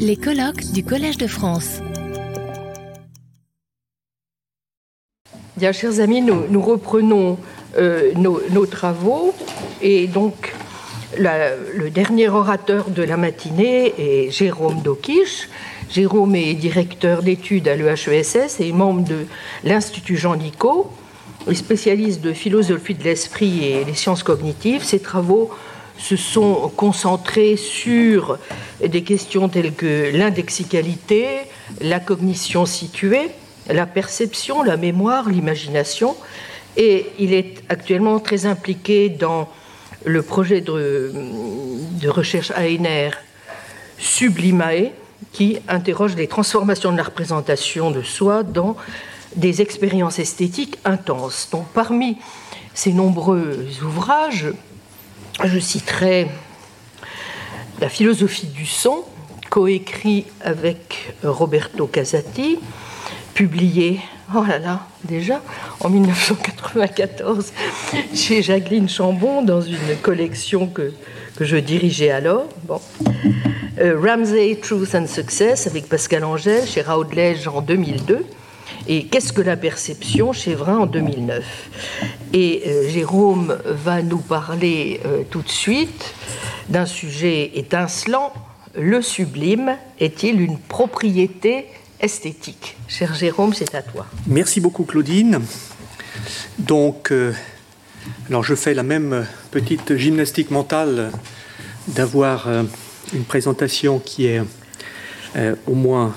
Les colloques du Collège de France. Bien, chers amis, nous, reprenons euh, nos, travaux et donc le dernier orateur de la matinée est Jérôme Dokish. Jérôme est directeur d'études à l'EHESS et membre de l'Institut Jean Nicot. Il spécialiste de philosophie de l'esprit et des sciences cognitives. Ses travaux se sont concentrés sur des questions telles que l'indexicalité, la cognition située, la perception, la mémoire, l'imagination. Et il est actuellement très impliqué dans le projet de, recherche ANR Sublimae, qui interroge les transformations de la représentation de soi dans des expériences esthétiques intenses. Donc, parmi ces nombreux ouvrages, je citerai La philosophie du son, coécrit avec Roberto Casati, publié, oh là là, déjà, en 1994, chez Jacqueline Chambon, dans une collection que, que je dirigeais alors. Bon. Euh, Ramsey, Truth and Success, avec Pascal Angèle, chez Raudledge en 2002 et Qu'est-ce que la perception chez Vrin en 2009. Et euh, Jérôme va nous parler euh, tout de suite d'un sujet étincelant. Le sublime est-il une propriété esthétique? Cher Jérôme, c'est à toi. Merci beaucoup Claudine. Donc, euh, alors je fais la même petite gymnastique mentale d'avoir une présentation qui est au moins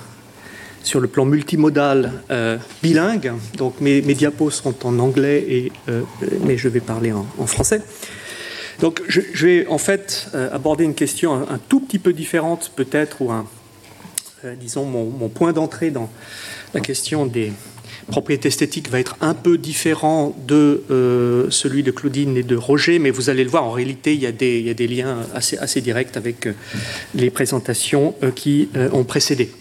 sur le plan multimodal euh, bilingue. Donc mes, diapos seront en anglais, et, euh, mais je vais parler en, français. Donc je, vais en fait euh, aborder une question un, tout petit peu différente peut-être, ou un, disons mon, point d'entrée dans la question des propriétés esthétiques va être un peu différent de celui de Claudine et de Roger, mais vous allez le voir, en réalité, il y a des, liens assez directs avec les présentations qui ont précédé.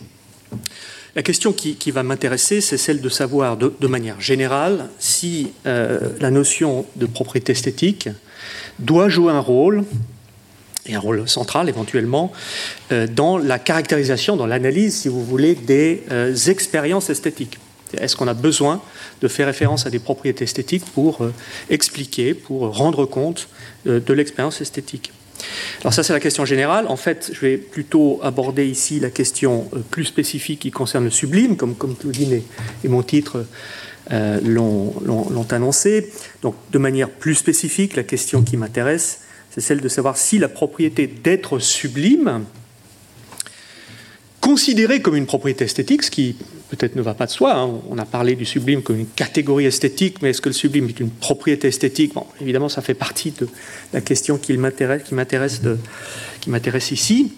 La question qui, va m'intéresser, c'est celle de savoir de, manière générale si euh, la notion de propriété esthétique doit jouer un rôle, et un rôle central éventuellement, euh, dans la caractérisation, dans l'analyse, si vous voulez, des euh, expériences esthétiques. Est-ce qu'on a besoin de faire référence à des propriétés esthétiques pour expliquer, pour rendre compte de l'expérience esthétique? Alors ça, c'est la question générale. En fait, je vais plutôt aborder ici la question euh, plus spécifique qui concerne le sublime, comme, comme Claudine et, mon titre euh, l'ont annoncé. Donc, de manière plus spécifique, la question qui m'intéresse, c'est celle de savoir si la propriété d'être sublime, considérée comme une propriété esthétique, ce qui peut-être ne va pas de soi. Hein. On a parlé du sublime comme une catégorie esthétique, mais est-ce que le sublime est une propriété esthétique? Évidemment, ça fait partie de la question qui m'intéresse, qui m'intéresse ici.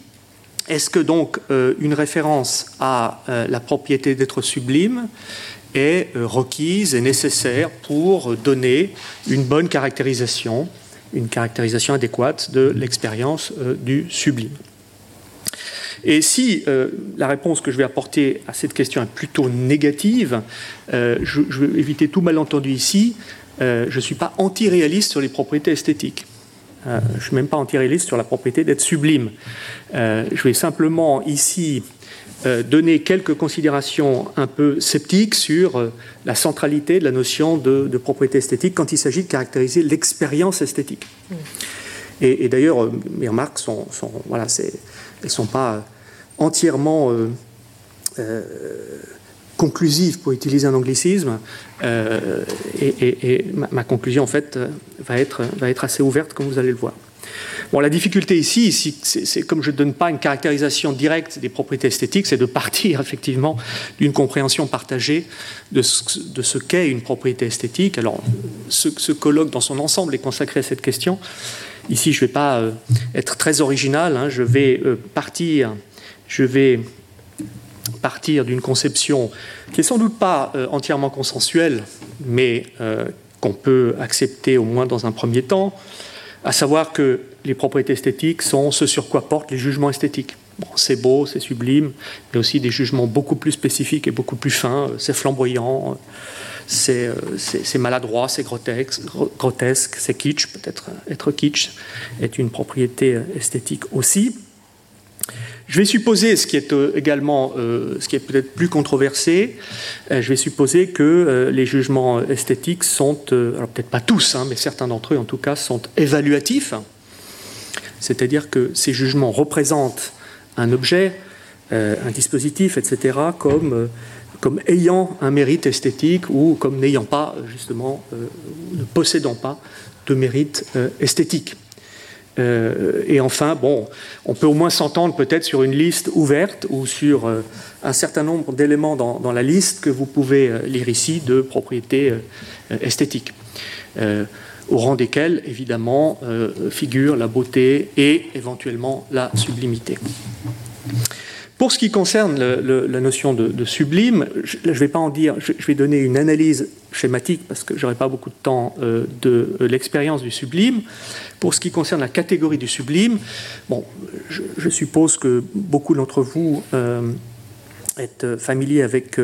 Est-ce que donc euh, une référence à euh, la propriété d'être sublime est euh, requise et nécessaire pour donner une bonne caractérisation, une caractérisation adéquate de l'expérience du sublime? Et si euh, la réponse que je vais apporter à cette question est plutôt négative, euh, je, veux éviter tout malentendu ici, euh, je ne suis pas anti-réaliste sur les propriétés esthétiques. je ne suis même pas anti-réaliste sur la propriété d'être sublime. je vais simplement ici donner quelques considérations un peu sceptiques sur la centralité de la notion de, propriété esthétique quand il s'agit de caractériser l'expérience esthétique. Et, d'ailleurs, mes remarques sont, voilà, elles ne sont pas entièrement euh, euh, conclusives, pour utiliser un anglicisme. Euh, et, ma, conclusion, en fait, va être, va être assez ouverte, comme vous allez le voir. Bon, la difficulté ici, c'est comme je ne donne pas une caractérisation directe des propriétés esthétiques, c'est de partir effectivement d'une compréhension partagée de ce, qu'est une propriété esthétique. Alors, ce, colloque dans son ensemble est consacré à cette question. Ici, je ne vais pas être très original, hein. je vais partir je vais partir d'une conception qui est sans doute pas euh, entièrement consensuelle, mais euh, qu'on peut accepter au moins dans un premier temps, à savoir que les propriétés esthétiques sont ce sur quoi portent les jugements esthétiques. c'est beau, c'est sublime, mais aussi des jugements beaucoup plus spécifiques et beaucoup plus fins. C'est flamboyant, c'est euh, maladroit, c'est grotesque, c'est kitsch, peut-être être kitsch est une propriété esthétique aussi. Je vais supposer, ce qui est également, ce qui est peut-être plus controversé, je vais supposer que les jugements esthétiques sont, alors peut-être pas tous, hein, mais certains d'entre eux en tout cas, sont évaluatifs. C'est-à-dire que ces jugements représentent un objet, un dispositif, etc., comme comme ayant un mérite esthétique ou comme n'ayant pas, justement, euh, ne possédant pas de mérite euh, esthétique. Euh, et enfin, bon, on peut au moins s'entendre peut-être sur une liste ouverte ou sur un certain nombre d'éléments dans, dans, la liste que vous pouvez lire ici de propriétés esthétiques, au rang desquelles, évidemment, figurent la beauté et éventuellement la sublimité. Pour ce qui concerne la notion de, sublime, je ne vais pas en dire, je, vais donner une analyse schématique parce que je n'aurai pas beaucoup de temps euh, de euh, l'expérience du sublime. Pour ce qui concerne la catégorie du sublime, bon, je, suppose que beaucoup d'entre vous euh, êtes familiers avec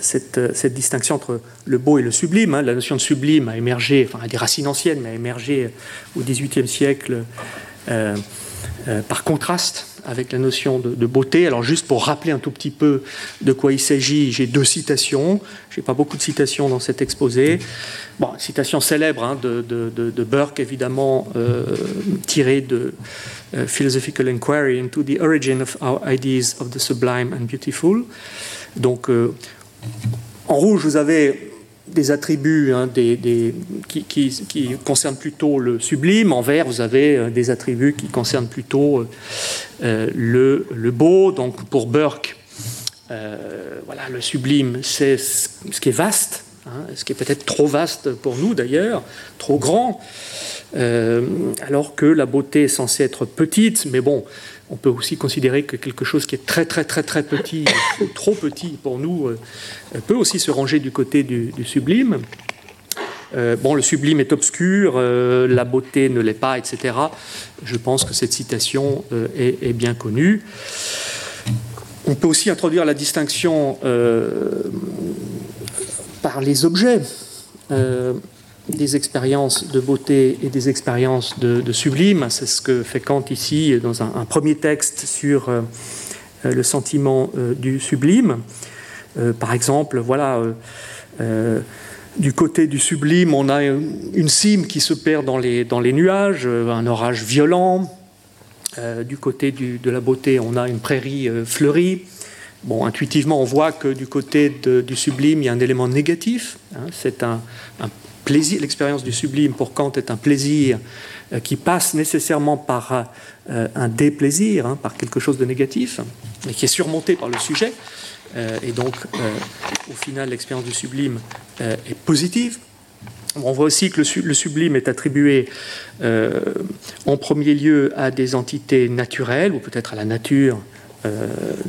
cette, distinction entre le beau et le sublime. Hein. La notion de sublime a émergé, enfin, a des racines anciennes, mais a émergé au XVIIIe siècle par contraste avec la notion de, beauté. Alors juste pour rappeler un tout petit peu de quoi il s'agit, j'ai deux citations. Je n'ai pas beaucoup de citations dans cet exposé. Bon, citation célèbre hein, de, Burke, évidemment, euh, tirée de euh, Philosophical Inquiry into the Origin of Our Ideas of the Sublime and Beautiful. Donc, euh, en rouge, vous avez des attributs hein, qui, concernent plutôt le sublime. En vert, vous avez euh, des attributs qui concernent plutôt euh, le, le, beau. Donc pour Burke, euh, voilà, le sublime, c'est ce qui est vaste, hein, ce qui est peut-être trop vaste pour nous d'ailleurs, trop grand, alors que la beauté est censée être petite. Mais bon, on peut aussi considérer que quelque chose qui est très très très très petit, trop petit pour nous, euh, peut aussi se ranger du côté du, sublime. Euh, bon, le sublime est obscur, euh, la beauté ne l'est pas, etc. Je pense que cette citation est, bien connue. On peut aussi introduire la distinction par les objets des expériences de beauté et des expériences de, sublime. C'est ce que fait Kant ici dans un, premier texte sur euh, euh, le sentiment euh, du sublime. par exemple, voilà, du côté du sublime, on a une cime qui se perd dans les, dans les nuages, un orage violent. du côté de la beauté, on a une prairie fleurie. Bon, intuitivement, on voit que du côté du sublime, il y a un élément négatif. Hein. c'est un, l'expérience du sublime pour Kant est un plaisir euh, qui passe nécessairement par euh, un déplaisir, hein, par quelque chose de négatif, mais qui est surmonté par le sujet. Euh, et donc, au final, l'expérience du sublime est positive. On voit aussi que le, sublime est attribué en premier lieu à des entités naturelles, ou peut-être à la nature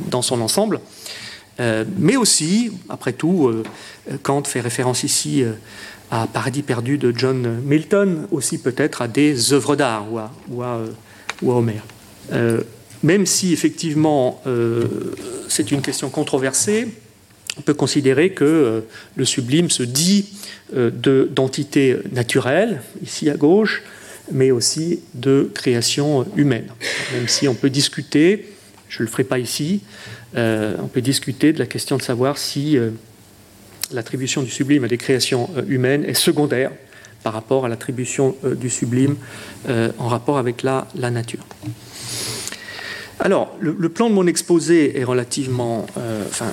dans son ensemble. mais aussi, après tout, Kant fait référence ici à Paradis perdu de John Milton, aussi peut-être à des œuvres d'art ou à, ou à, Homère. Euh, même si effectivement euh, c'est une question controversée, on peut considérer que euh, le sublime se dit d'entité naturelle, ici à gauche, mais aussi de création humaine. Même si on peut discuter, je ne le ferai pas ici, on peut discuter de la question de savoir si l'attribution du sublime à des créations euh, humaines est secondaire par rapport à l'attribution euh, du sublime euh, en rapport avec la, la nature. Alors, le, plan de mon exposé est relativement... enfin,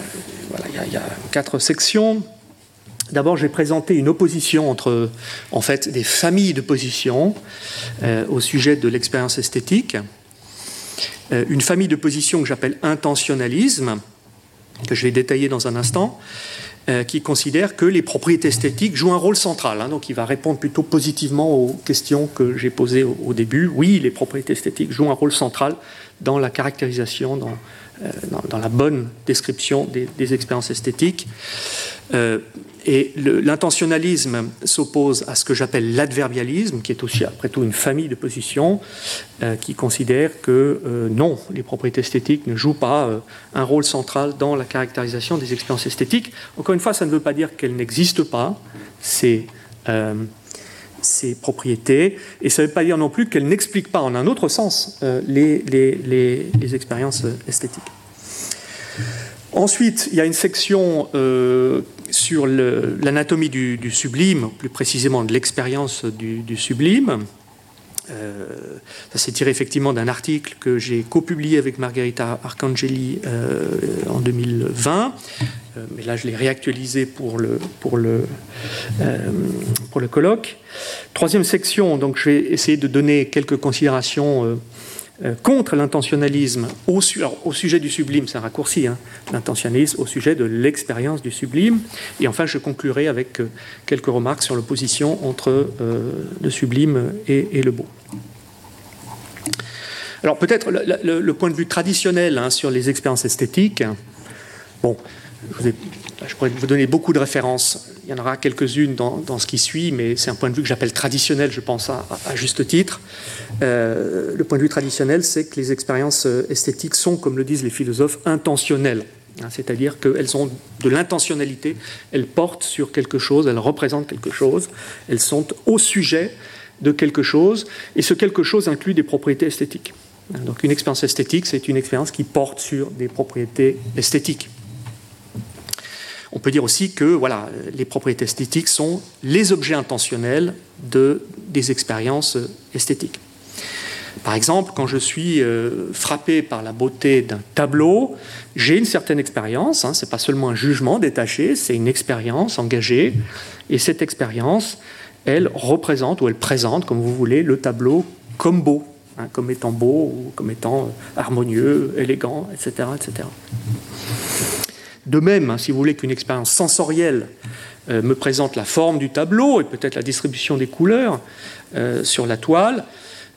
voilà, il y, a quatre sections. D'abord, j'ai présenté une opposition entre, en fait, des familles de positions au sujet de l'expérience esthétique. une famille de positions que j'appelle intentionnalisme, que je vais détailler dans un instant. Euh, qui considère que les propriétés esthétiques jouent un rôle central. Hein. donc il va répondre plutôt positivement aux questions que j'ai posées au, début. Oui, les propriétés esthétiques jouent un rôle central dans la caractérisation, dans, euh, dans, la bonne description des, expériences esthétiques. Euh, et l'intentionnalisme s'oppose à ce que j'appelle l'adverbialisme, qui est aussi après tout une famille de positions euh, qui considère que non, les propriétés esthétiques ne jouent pas un rôle central dans la caractérisation des expériences esthétiques. Encore une fois, ça ne veut pas dire qu'elles n'existent pas. C'est ces propriétés, et ça ne veut pas dire non plus qu'elle n'explique pas en un autre sens les, les, expériences esthétiques. Ensuite, il y a une section sur l'anatomie du, sublime, plus précisément de l'expérience du, sublime. Euh, ça s'est tiré effectivement d'un article que j'ai copublié avec Margherita Arcangeli euh, en 2020, euh, mais là je l'ai réactualisé pour le, pour, le, pour le colloque. Troisième section, donc je vais essayer de donner quelques considérations contre l'intentionnalisme au, au, sujet du sublime, c'est un raccourci, hein, l'intentionnalisme au sujet de l'expérience du sublime. Et enfin, je conclurai avec quelques remarques sur l'opposition entre le sublime et, le beau. Alors peut-être le, point de vue traditionnel hein, sur les expériences esthétiques. Bon, je pourrais vous donner beaucoup de références. Il y en aura quelques-unes dans, ce qui suit, mais c'est un point de vue que j'appelle traditionnel, je pense, à, juste titre. Euh, le point de vue traditionnel, c'est que les expériences euh, esthétiques sont, comme le disent les philosophes, intentionnelles. Hein, c'est-à-dire qu'elles ont de l'intentionnalité, elles portent sur quelque chose, elles représentent quelque chose, elles sont au sujet de quelque chose, et ce quelque chose inclut des propriétés esthétiques. Donc une expérience esthétique, c'est une expérience qui porte sur des propriétés esthétiques. On peut dire aussi que voilà, les propriétés esthétiques sont les objets intentionnels de, des expériences esthétiques. Par exemple, quand je suis euh, frappé par la beauté d'un tableau, j'ai une certaine expérience, hein, ce n'est pas seulement un jugement détaché, c'est une expérience engagée, et cette expérience, elle représente ou elle présente, comme vous voulez, le tableau comme beau, hein, comme étant beau comme étant harmonieux, élégant, etc. etc. De même, hein, si vous voulez qu'une expérience sensorielle euh, me présente la forme du tableau et peut-être la distribution des couleurs euh, sur la toile,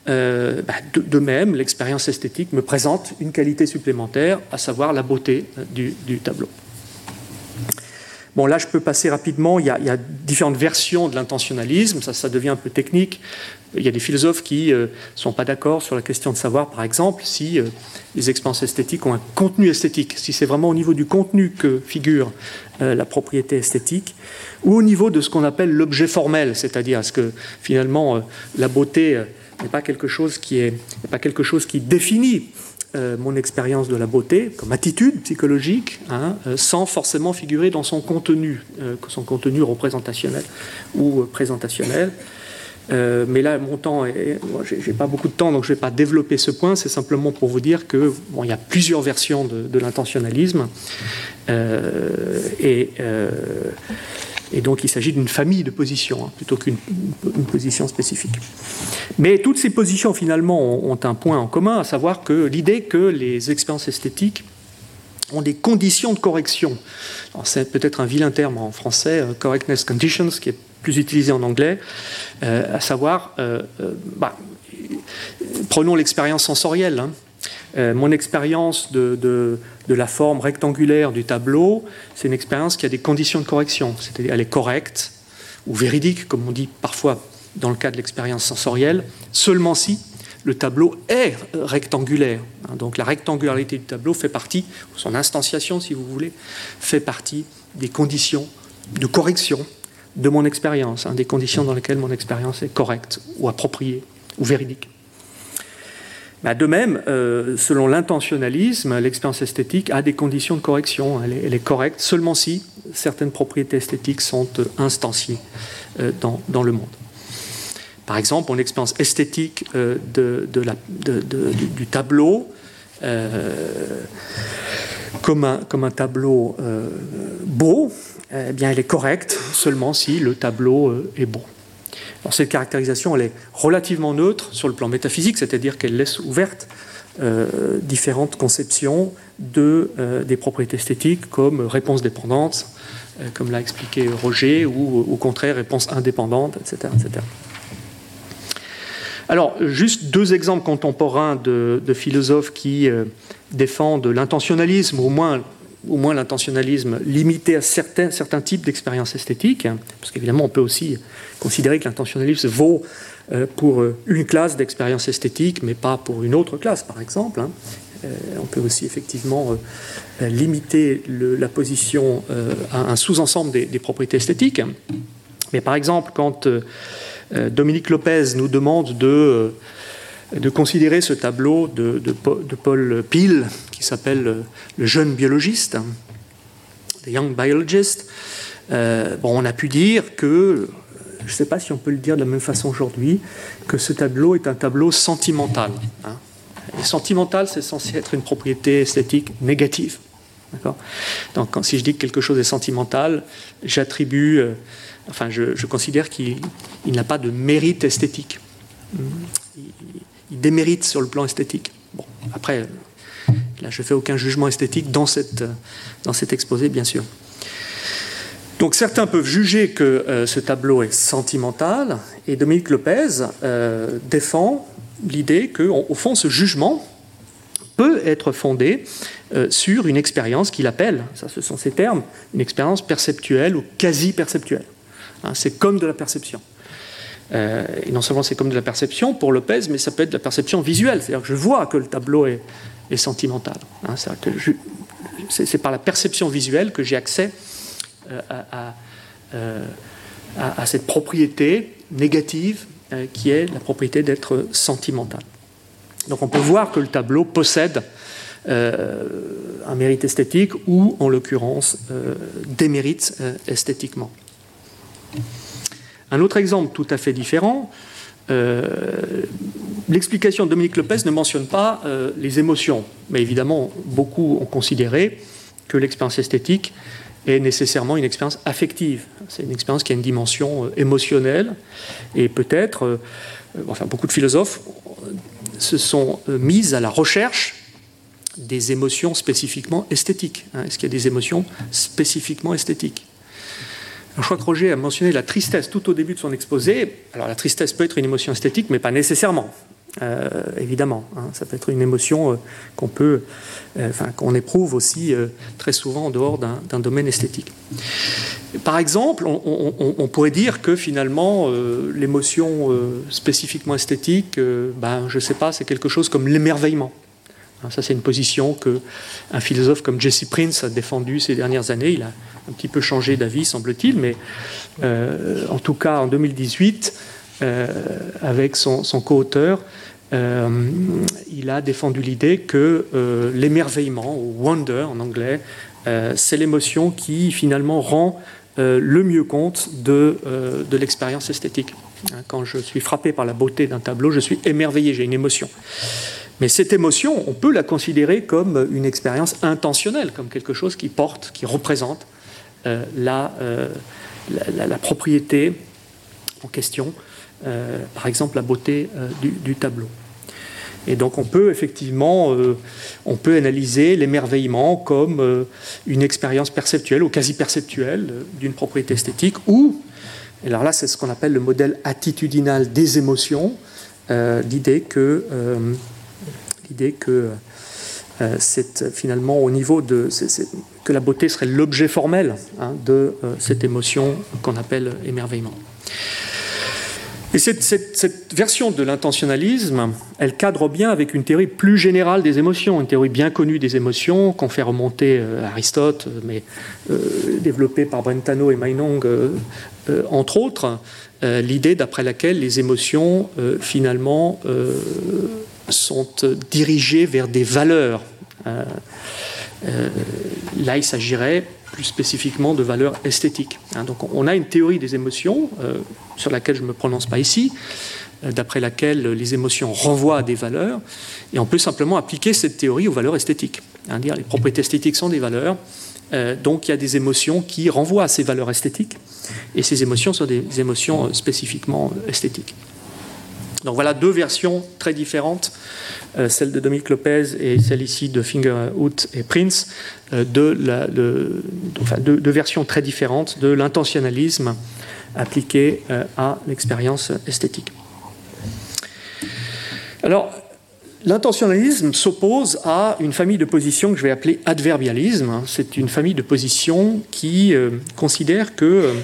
euh, bah, de, même, l'expérience esthétique me présente une qualité supplémentaire, à savoir la beauté du, tableau. Bon, là, je peux passer rapidement. Il y a, différentes versions de l'intentionnalisme. Ça, devient un peu technique. Il y a des philosophes qui ne euh, sont pas d'accord sur la question de savoir, par exemple, si euh, les expériences esthétiques ont un contenu esthétique, si c'est vraiment au niveau du contenu que figure euh, la propriété esthétique, ou au niveau de ce qu'on appelle l'objet formel, c'est-à-dire est-ce que finalement la beauté n'est pas quelque chose qui est pas quelque chose qui définit mon expérience de la beauté comme attitude psychologique, hein, sans forcément figurer dans son contenu, son contenu représentationnel ou présentationnel. Euh, mais là, mon temps, je n'ai pas beaucoup de temps, donc je vais pas développer ce point. C'est simplement pour vous dire que bon, il y a plusieurs versions de, l'intentionnalisme, euh, et, euh, et, donc il s'agit d'une famille de positions hein, plutôt qu'une position spécifique. Mais toutes ces positions finalement ont, un point en commun, à savoir que l'idée que les expériences esthétiques ont des conditions de correction. C'est peut-être un vilain terme en français, correctness conditions, qui est plus utilisé en anglais, euh, à savoir, euh, euh, bah, prenons l'expérience sensorielle. Hein. Mon expérience de, de, la forme rectangulaire du tableau, c'est une expérience qui a des conditions de correction, c'est-à-dire elle est correcte ou véridique, comme on dit parfois dans le cas de l'expérience sensorielle, seulement si le tableau est rectangulaire. Hein. Donc la rectangularité du tableau fait partie, son instantiation si vous voulez, fait partie des conditions de correction de mon expérience, hein, des conditions dans lesquelles mon expérience est correcte ou appropriée ou véridique. Bah, de même, euh, selon l'intentionnalisme, l'expérience esthétique a des conditions de correction. Elle est, correcte seulement si certaines propriétés esthétiques sont euh, instanciées euh, dans, le monde. Par exemple, mon expérience esthétique du, tableau, comme un, tableau beau, eh bien, elle est correcte seulement si le tableau est beau. Cette caractérisation, elle est relativement neutre sur le plan métaphysique, c'est-à-dire qu'elle laisse ouverte euh, différentes conceptions de, euh, des propriétés esthétiques comme réponse dépendante, comme l'a expliqué Roger, ou au contraire réponse indépendante, etc. etc. Alors, juste deux exemples contemporains de, de philosophes qui défendent l'intentionnalisme, au moins au moins l'intentionnalisme limité à certains, certains types d'expériences esthétiques, hein, parce qu'évidemment on peut aussi considérer que l'intentionnalisme vaut euh, pour euh, une classe d'expériences esthétiques, mais pas pour une autre classe, par exemple. Hein. Euh, on peut aussi effectivement limiter la position à un sous-ensemble des, propriétés esthétiques. Mais par exemple, quand Dominique Lopez nous demande de, de considérer ce tableau de, de, Paul Peel, qui s'appelle Le jeune biologiste, The Young Biologist. bon, on a pu dire que, je ne sais pas si on peut le dire de la même façon aujourd'hui, que ce tableau est un tableau sentimental. Hein. Sentimental, c'est censé être une propriété esthétique négative. Donc, si je dis que quelque chose est sentimental, j'attribue, euh, enfin, je, considère qu'il n'a pas de mérite esthétique. Il, démérite sur le plan esthétique. Bon, après, là, je ne fais aucun jugement esthétique dans, cette, dans cet exposé, bien sûr. Donc certains peuvent juger que euh, ce tableau est sentimental, et Dominique Lopez euh, défend l'idée qu'au fond, ce jugement peut être fondé euh, sur une expérience qu'il appelle, ça ce sont ses termes, une expérience perceptuelle ou quasi-perceptuelle. Hein, c'est comme de la perception. Euh, et non seulement c'est comme de la perception pour Lopez, mais ça peut être de la perception visuelle, c'est-à-dire que je vois que le tableau est, sentimental. Hein, c'est par la perception visuelle que j'ai accès euh, à, à, cette propriété négative qui est la propriété d'être sentimental. Donc on peut voir que le tableau possède euh, un mérite esthétique ou, en l'occurrence, euh, des mérites euh, esthétiquement. Un autre exemple tout à fait différent, l'explication de Dominique Lopez ne mentionne pas les émotions, mais évidemment, beaucoup ont considéré que l'expérience esthétique est nécessairement une expérience affective. C'est une expérience qui a une dimension émotionnelle, et peut-être, enfin, beaucoup de philosophes se sont euh, mises à la recherche des émotions spécifiquement esthétiques. Hein. Est-ce qu'il y a des émotions spécifiquement esthétiques? Je crois que Roger a mentionné la tristesse tout au début de son exposé. Alors la tristesse peut être une émotion esthétique, mais pas nécessairement. Euh, évidemment, hein. ça peut être une émotion euh, qu'on peut, qu'on éprouve aussi très souvent en dehors d'un domaine esthétique. Par exemple, on, pourrait dire que finalement, euh, l'émotion euh, spécifiquement esthétique, euh, ben, je ne sais pas, c'est quelque chose comme l'émerveillement. Hein, ça, c'est une position que un philosophe comme Jesse Prince a défendu ces dernières années. Il a un petit peu changé d'avis, semble-t-il, mais en tout cas, en 2018, avec son, co-auteur, il a défendu l'idée que l'émerveillement, ou wonder en anglais, c'est l'émotion qui finalement rend euh, le mieux compte de, euh, de l'expérience esthétique. Hein, quand je suis frappé par la beauté d'un tableau, je suis émerveillé, j'ai une émotion. Mais cette émotion, on peut la considérer comme une expérience intentionnelle, comme quelque chose qui porte, qui représente euh, la, la, propriété en question, par exemple la beauté du tableau. Et donc on peut effectivement, euh, on peut analyser l'émerveillement comme euh, une expérience perceptuelle ou quasi perceptuelle euh, d'une propriété esthétique, ou, alors là c'est ce qu'on appelle le modèle attitudinal des émotions, l'idée que, l'idée que c'est finalement au niveau de que la beauté serait l'objet formel hein, de cette émotion qu'on appelle émerveillement. Et cette, version de l'intentionnalisme, elle cadre bien avec une théorie plus générale des émotions, une théorie bien connue des émotions qu'on fait remonter à Aristote, mais euh, développée par Brentano et Meinong, euh, euh, entre autres, l'idée d'après laquelle les émotions, finalement, sont dirigées vers des valeurs. là, il s'agirait plus spécifiquement de valeurs esthétiques. Hein. donc on a une théorie des émotions, euh, sur laquelle je ne me prononce pas ici, euh, d'après laquelle les émotions renvoient à des valeurs, et on peut simplement appliquer cette théorie aux valeurs esthétiques. Hein, dire les propriétés esthétiques sont des valeurs, euh, donc il y a des émotions qui renvoient à ces valeurs esthétiques, et ces émotions sont des émotions spécifiquement esthétiques. Donc voilà deux versions très différentes, euh, celle de Dominique Lopez et celle ici de Fingerhut et Prince, euh, deux, versions très différentes de l'intentionnalisme appliqué euh, à l'expérience esthétique. Alors, l'intentionnalisme s'oppose à une famille de positions que je vais appeler adverbialisme. C'est une famille de positions qui considère que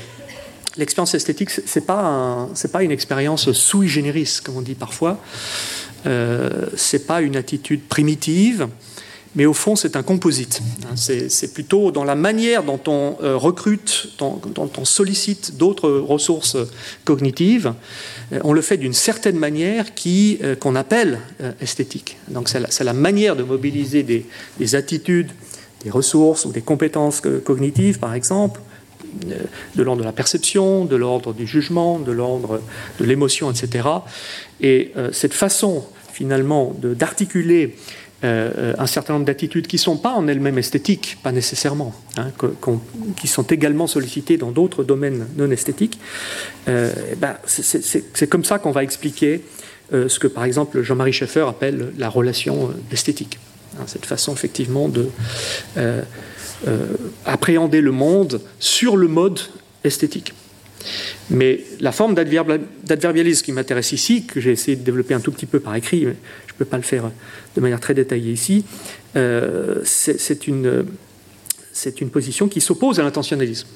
l'expérience esthétique, ce n'est pas, pas une expérience sui generis, comme on dit parfois. Euh, ce n'est pas une attitude primitive, mais au fond, c'est un composite. Hein, c'est plutôt dans la manière dont on euh, recrute, dont, on sollicite d'autres ressources cognitives. Euh, on le fait d'une certaine manière qui euh, qu'on appelle esthétique. Donc, c'est la, manière de mobiliser des, attitudes, des ressources ou des compétences cognitives, par exemple, de l'ordre de la perception, de l'ordre du jugement, de l'ordre de l'émotion, etc. Et cette façon, finalement, d'articuler euh, un certain nombre d'attitudes qui ne sont pas en elles-mêmes esthétiques, pas nécessairement, hein, qui sont également sollicitées dans d'autres domaines non esthétiques, euh, ben, c'est comme ça qu'on va expliquer euh, ce que par exemple Jean-Marie Schaeffer appelle la relation esthétique. Hein, cette façon effectivement de appréhender le monde sur le mode esthétique. Mais la forme d'adverbialisme qui m'intéresse ici, que j'ai essayé de développer un tout petit peu par écrit, je ne peux pas le faire de manière très détaillée ici, euh, c'est une, position qui s'oppose à l'intentionnalisme,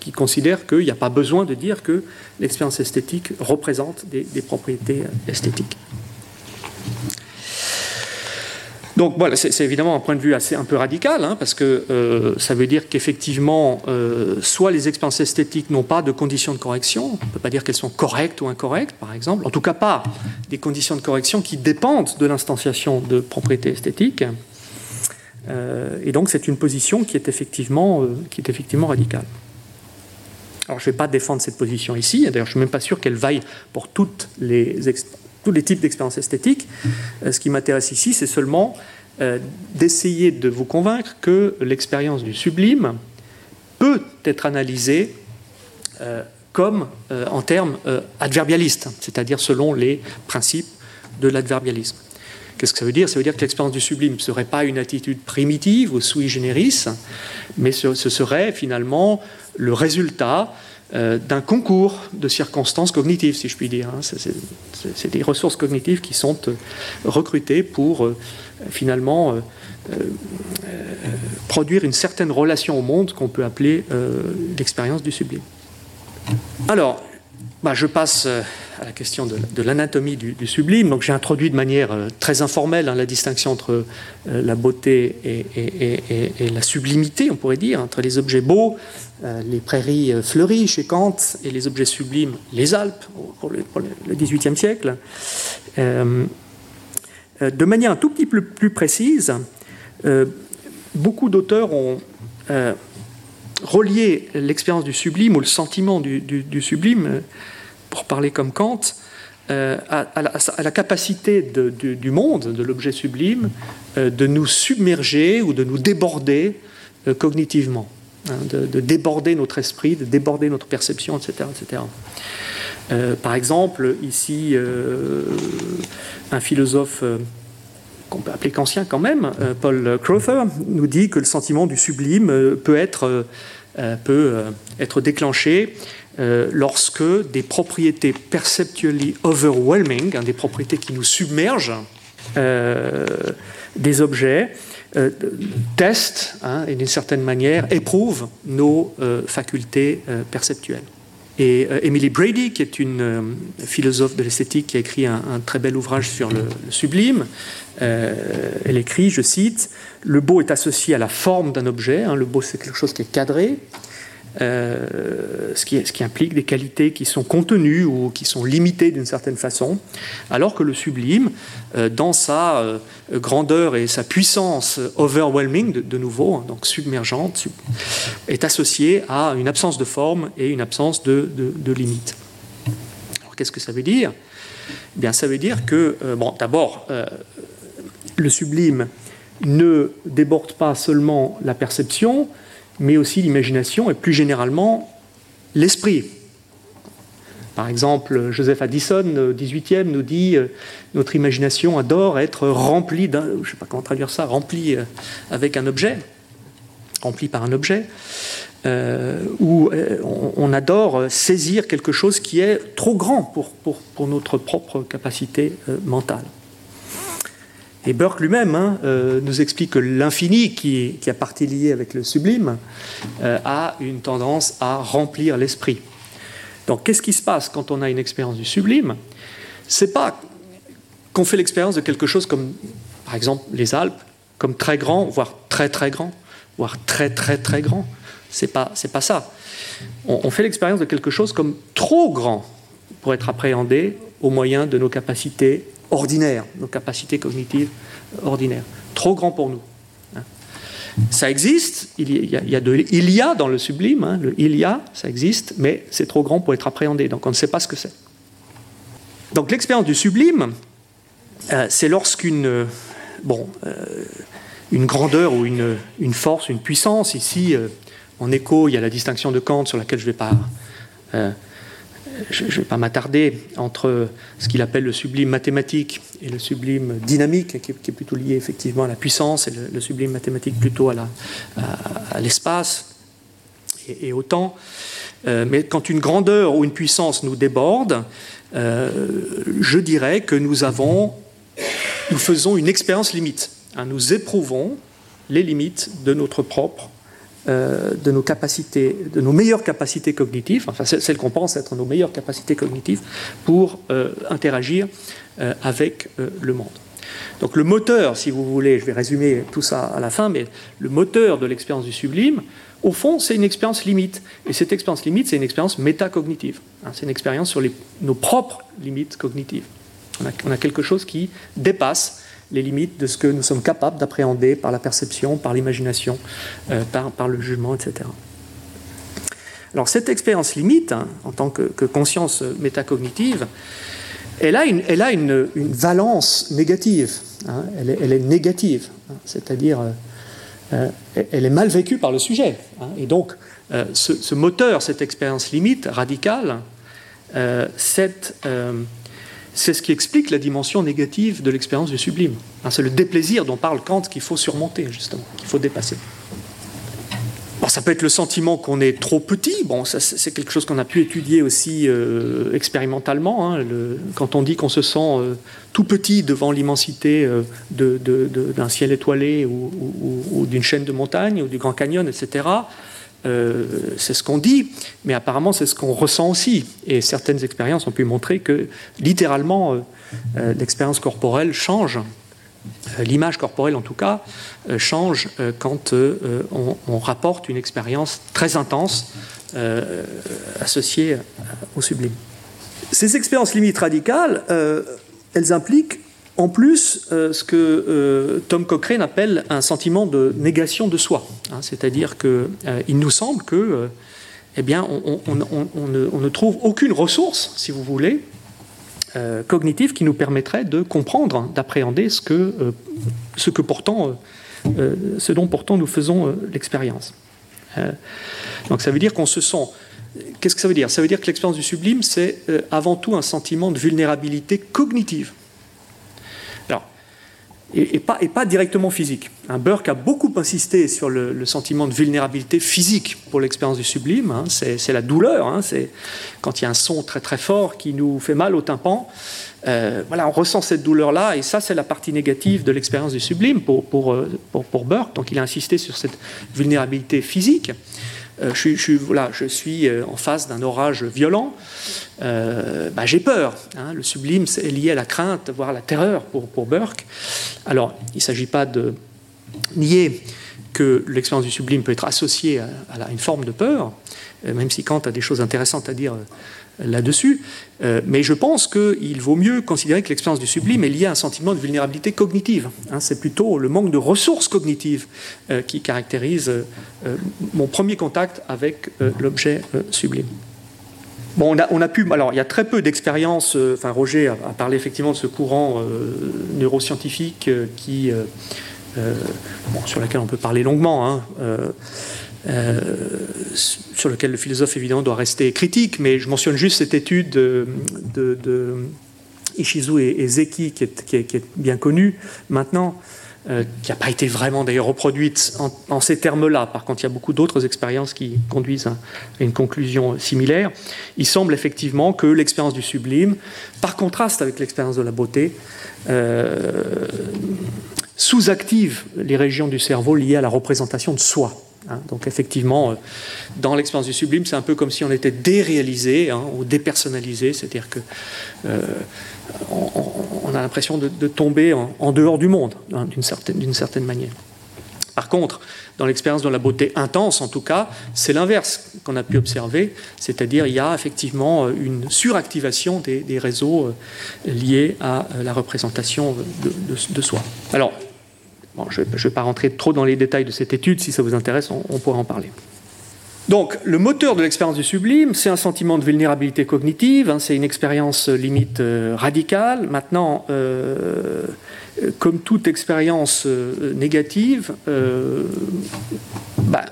qui, considère qu'il n'y a pas besoin de dire que l'expérience esthétique représente des propriétés esthétiques. Donc voilà, c'est évidemment un point de vue assez un peu radical, hein, parce que euh, ça veut dire qu'effectivement, euh, soit les expériences esthétiques n'ont pas de conditions de correction, on ne peut pas dire qu'elles sont correctes ou incorrectes, par exemple, en tout cas pas des conditions de correction qui dépendent de l'instanciation de propriétés esthétiques. Euh, et donc c'est une position qui est effectivement, qui est effectivement radicale. Alors je ne vais pas défendre cette position ici, d'ailleurs je ne suis même pas sûr qu'elle vaille pour toutes les expériences tous les types d'expériences esthétiques. Euh, ce qui m'intéresse ici, c'est seulement euh, d'essayer de vous convaincre que l'expérience du sublime peut être analysée euh, comme en termes adverbialistes, c'est-à-dire selon les principes de l'adverbialisme. Qu'est-ce que ça veut dire? Ça veut dire que l'expérience du sublime ne serait pas une attitude primitive ou sui generis, mais ce serait finalement le résultat euh, d'un concours de circonstances cognitives, si je puis dire. Hein. C'est des ressources cognitives qui sont euh, recrutées pour euh, finalement produire une certaine relation au monde qu'on peut appeler l'expérience du sublime. Alors, bah, je passe à la question de, l'anatomie du, sublime. Donc j'ai introduit de manière euh, très informelle hein, la distinction entre euh, la beauté et, la sublimité, on pourrait dire, entre les objets beaux, euh, les prairies fleuries chez Kant, et les objets sublimes, les Alpes, pour le, XVIIIe siècle. de manière un tout petit peu plus précise, beaucoup d'auteurs ont relié l'expérience du sublime ou le sentiment du sublime pour parler comme Kant, euh, à, la, capacité du, monde, de l'objet sublime, euh, de nous submerger ou de nous déborder euh, cognitivement, hein, de, déborder notre esprit, de déborder notre perception, etc. etc. par exemple, ici, un philosophe qu'on peut appeler kantien quand même, Paul Crowther, nous dit que le sentiment du sublime peut être, peut être déclenché euh, lorsque des propriétés perceptually overwhelming, hein, des propriétés qui nous submergent, euh, des objets, euh, testent hein, et d'une certaine manière éprouvent nos facultés perceptuelles. Et Emily Brady, qui est une philosophe de l'esthétique qui a écrit un, très bel ouvrage sur le, sublime, elle écrit, je cite, Le beau est associé à la forme d'un objet, hein, le beau c'est quelque chose qui est cadré, euh, ce, qui, implique des qualités qui sont contenues ou qui sont limitées d'une certaine façon, alors que le sublime, euh, dans sa euh, grandeur et sa puissance overwhelming, de, nouveau, hein, donc submergente, est associé à une absence de forme et une absence de, de, limite. Alors qu'est-ce que ça veut dire? Eh bien, Ça veut dire que, bon, d'abord, le sublime ne déborde pas seulement la perception, mais aussi l'imagination et plus généralement l'esprit. Par exemple, Joseph Addison, 18e, nous dit euh, Notre imagination adore être remplie d'un. Je ne sais pas comment traduire ça, remplie euh, avec un objet, remplie par un objet, euh, où on, adore saisir quelque chose qui est trop grand pour notre propre capacité mentale. Et Burke lui-même hein, euh, nous explique que l'infini, qui, qui, a partie liée avec le sublime, euh, a une tendance à remplir l'esprit. Donc, qu'est-ce qui se passe quand on a une expérience du sublime? C'est pas qu'on fait l'expérience de quelque chose comme, par exemple, les Alpes, comme très grand, voire très très grand, voire très très très grand. C'est pas, c'est pas ça. On, fait l'expérience de quelque chose comme trop grand pour être appréhendé au moyen de nos capacités ordinaires, nos capacités cognitives ordinaires. Trop grand pour nous. Hein. Ça existe, il y, a, il y a, de, il y a dans le sublime, hein, le il y a, ça existe, mais c'est trop grand pour être appréhendé, donc on ne sait pas ce que c'est. Donc l'expérience du sublime, euh, c'est lorsqu'une bon, euh, une grandeur ou une, une, force, une puissance, ici, euh, en écho, il y a la distinction de Kant sur laquelle je ne vais pas, je, vais pas m'attarder, entre ce qu'il appelle le sublime mathématique et le sublime dynamique, qui est, plutôt lié effectivement à la puissance, et le, sublime mathématique plutôt à, l'espace et, au temps. mais quand une grandeur ou une puissance nous déborde, je dirais que nous avons nous faisons une expérience limite. Hein, nous éprouvons les limites de notre propre, euh, de nos capacités, de nos meilleures capacités cognitives, enfin celles qu'on pense être nos meilleures capacités cognitives pour euh, interagir euh, avec le monde. Donc le moteur, si vous voulez, je vais résumer tout ça à la fin, mais le moteur de l'expérience du sublime, au fond, c'est une expérience limite. Et cette expérience limite, c'est une expérience métacognitive. Hein, c'est une expérience sur nos propres limites cognitives. On a, quelque chose qui dépasse les limites de ce que nous sommes capables d'appréhender par la perception, par l'imagination, euh, par, le jugement, etc. Alors cette expérience limite, hein, en tant que, conscience métacognitive, elle a une, a valence négative. Hein. elle, est, négative, hein. c'est-à-dire euh, euh, elle est mal vécue par le sujet. et donc ce, ce, moteur, cette expérience limite radicale, cette c'est ce qui explique la dimension négative de l'expérience du sublime. Hein, c'est le déplaisir dont parle Kant qu'il faut surmonter, justement, qu'il faut dépasser. ça peut être le sentiment qu'on est trop petit. Bon, c'est quelque chose qu'on a pu étudier aussi euh, expérimentalement. Hein, quand on dit qu'on se sent euh, tout petit devant l'immensité euh, d'un ciel étoilé ou d'une chaîne de montagnes ou du Grand Canyon, etc. Euh, c'est ce qu'on dit, mais apparemment c'est ce qu'on ressent aussi. Et certaines expériences ont pu montrer que littéralement euh, euh, l'expérience corporelle change, l'image corporelle en tout cas, change quand on, rapporte une expérience très intense associée au sublime. Ces expériences limites radicales, elles impliquent en plus, euh, ce que euh, Tom Cochrane appelle un sentiment de négation de soi, hein, c'est-à-dire qu'il euh, nous semble que, eh bien, on, ne, trouve aucune ressource, si vous voulez, cognitive qui nous permettrait de comprendre, d'appréhender ce que, pourtant, ce dont pourtant nous faisons l'expérience. donc, ça veut dire qu'on se sent Qu'est-ce que ça veut dire? Ça veut dire que l'expérience du sublime, c'est avant tout un sentiment de vulnérabilité cognitive et, pas, directement physique. Burke a beaucoup insisté sur le, sentiment de vulnérabilité physique pour l'expérience du sublime. Hein. c'est la douleur. Hein. c'est quand il y a un son très très fort qui nous fait mal au tympan. Euh, voilà, on ressent cette douleur-là, et ça, c'est la partie négative de l'expérience du sublime pour, pour, euh, Burke. Donc, il a insisté sur cette vulnérabilité physique. Euh, je, suis euh, en face d'un orage violent, euh, bah, j'ai peur. Hein. Le sublime est lié à la crainte, voire à la terreur pour, pour Burke. Alors, il ne s'agit pas de nier que l'expérience du sublime peut être associée à, une forme de peur, même si Kant a des choses intéressantes à dire là-dessus. Euh, mais je pense qu'il vaut mieux considérer que l'expérience du sublime est liée à un sentiment de vulnérabilité cognitive. Hein. c'est plutôt le manque de ressources cognitives euh, qui caractérise euh, mon premier contact avec l'objet sublime. Bon, on a, pu. Alors, il y a très peu d'expériences. Enfin, Roger a, parlé effectivement de ce courant neuroscientifique qui, sur lequel on peut parler longuement. Hein, euh, sur lequel le philosophe évidemment doit rester critique, mais je mentionne juste cette étude de, Ishizu et, Zeki qui est, bien connue maintenant, euh, qui n'a pas été vraiment d'ailleurs reproduite en, ces termes-là. Par contre, il y a beaucoup d'autres expériences qui conduisent à, une conclusion similaire. Il semble effectivement que l'expérience du sublime, par contraste avec l'expérience de la beauté, euh, sous-active les régions du cerveau liées à la représentation de soi Hein. Donc effectivement, dans l'expérience du sublime, c'est un peu comme si on était déréalisé hein, ou dépersonnalisé, c'est-à-dire que on, a l'impression de, tomber en, dehors du monde, hein, d'une certaine manière. Par contre, dans l'expérience de la beauté intense, en tout cas, c'est l'inverse qu'on a pu observer, c'est-à-dire il y a effectivement une suractivation des, réseaux euh, liés à euh, la représentation de, soi. Alors, je ne vais pas rentrer trop dans les détails de cette étude, si ça vous intéresse, on, pourra en parler. Donc, le moteur de l'expérience du sublime, c'est un sentiment de vulnérabilité cognitive, hein, c'est une expérience euh, limite euh, radicale. Maintenant, euh, comme toute expérience négative, bah,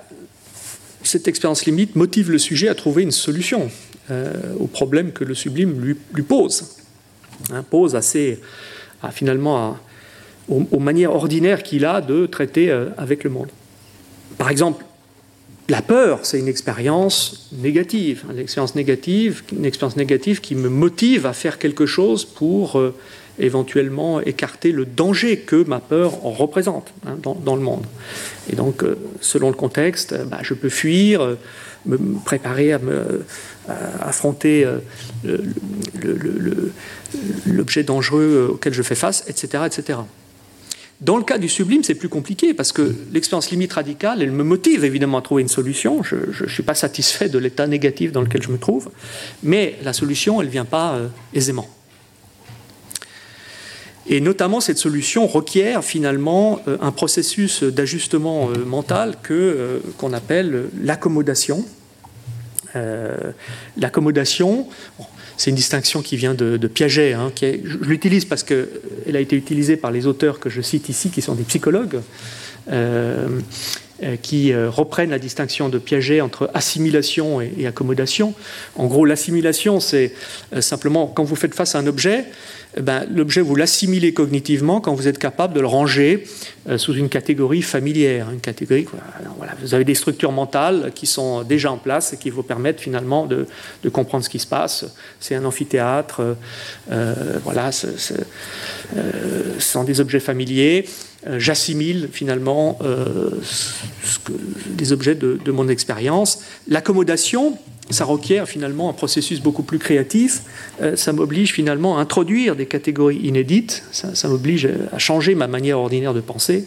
cette expérience limite motive le sujet à trouver une solution au problème que le sublime lui, pose. Hein, pose assez, finalement aux manières ordinaires qu'il a de traiter avec le monde. Par exemple, la peur, c'est une expérience négative, une expérience négative, une expérience négative qui me motive à faire quelque chose pour euh, éventuellement écarter le danger que ma peur représente hein, dans, le monde. Et donc, euh, selon le contexte, euh, bah, je peux fuir, me préparer à affronter l'objet dangereux auquel je fais face, etc., etc. Dans le cas du sublime, c'est plus compliqué parce que l'expérience limite radicale, elle me motive évidemment à trouver une solution. Je ne suis pas satisfait de l'état négatif dans lequel je me trouve, mais la solution, elle ne vient pas euh, aisément. Et notamment, cette solution requiert finalement euh, un processus d'ajustement euh, mental que, qu'on appelle l'accommodation. l'accommodation, c'est une distinction qui vient de, Piaget. Hein, je l'utilise parce qu'elle a été utilisée par les auteurs que je cite ici, qui sont des psychologues, euh, euh, qui euh, reprennent la distinction de Piaget entre assimilation et accommodation. En gros, l'assimilation, c'est simplement quand vous faites face à un objet, eh ben, l'objet, vous l'assimilez cognitivement quand vous êtes capable de le ranger euh, sous une catégorie familière. Une catégorie, vous avez des structures mentales qui sont déjà en place et qui vous permettent finalement de, comprendre ce qui se passe. C'est un amphithéâtre, euh, euh, voilà, ce, sont des objets familiers. J'assimile finalement des objets de, de mon expérience. L'accommodation, ça requiert finalement un processus beaucoup plus créatif. Euh, ça m'oblige finalement à introduire des catégories inédites. Ça, m'oblige à changer ma manière ordinaire de penser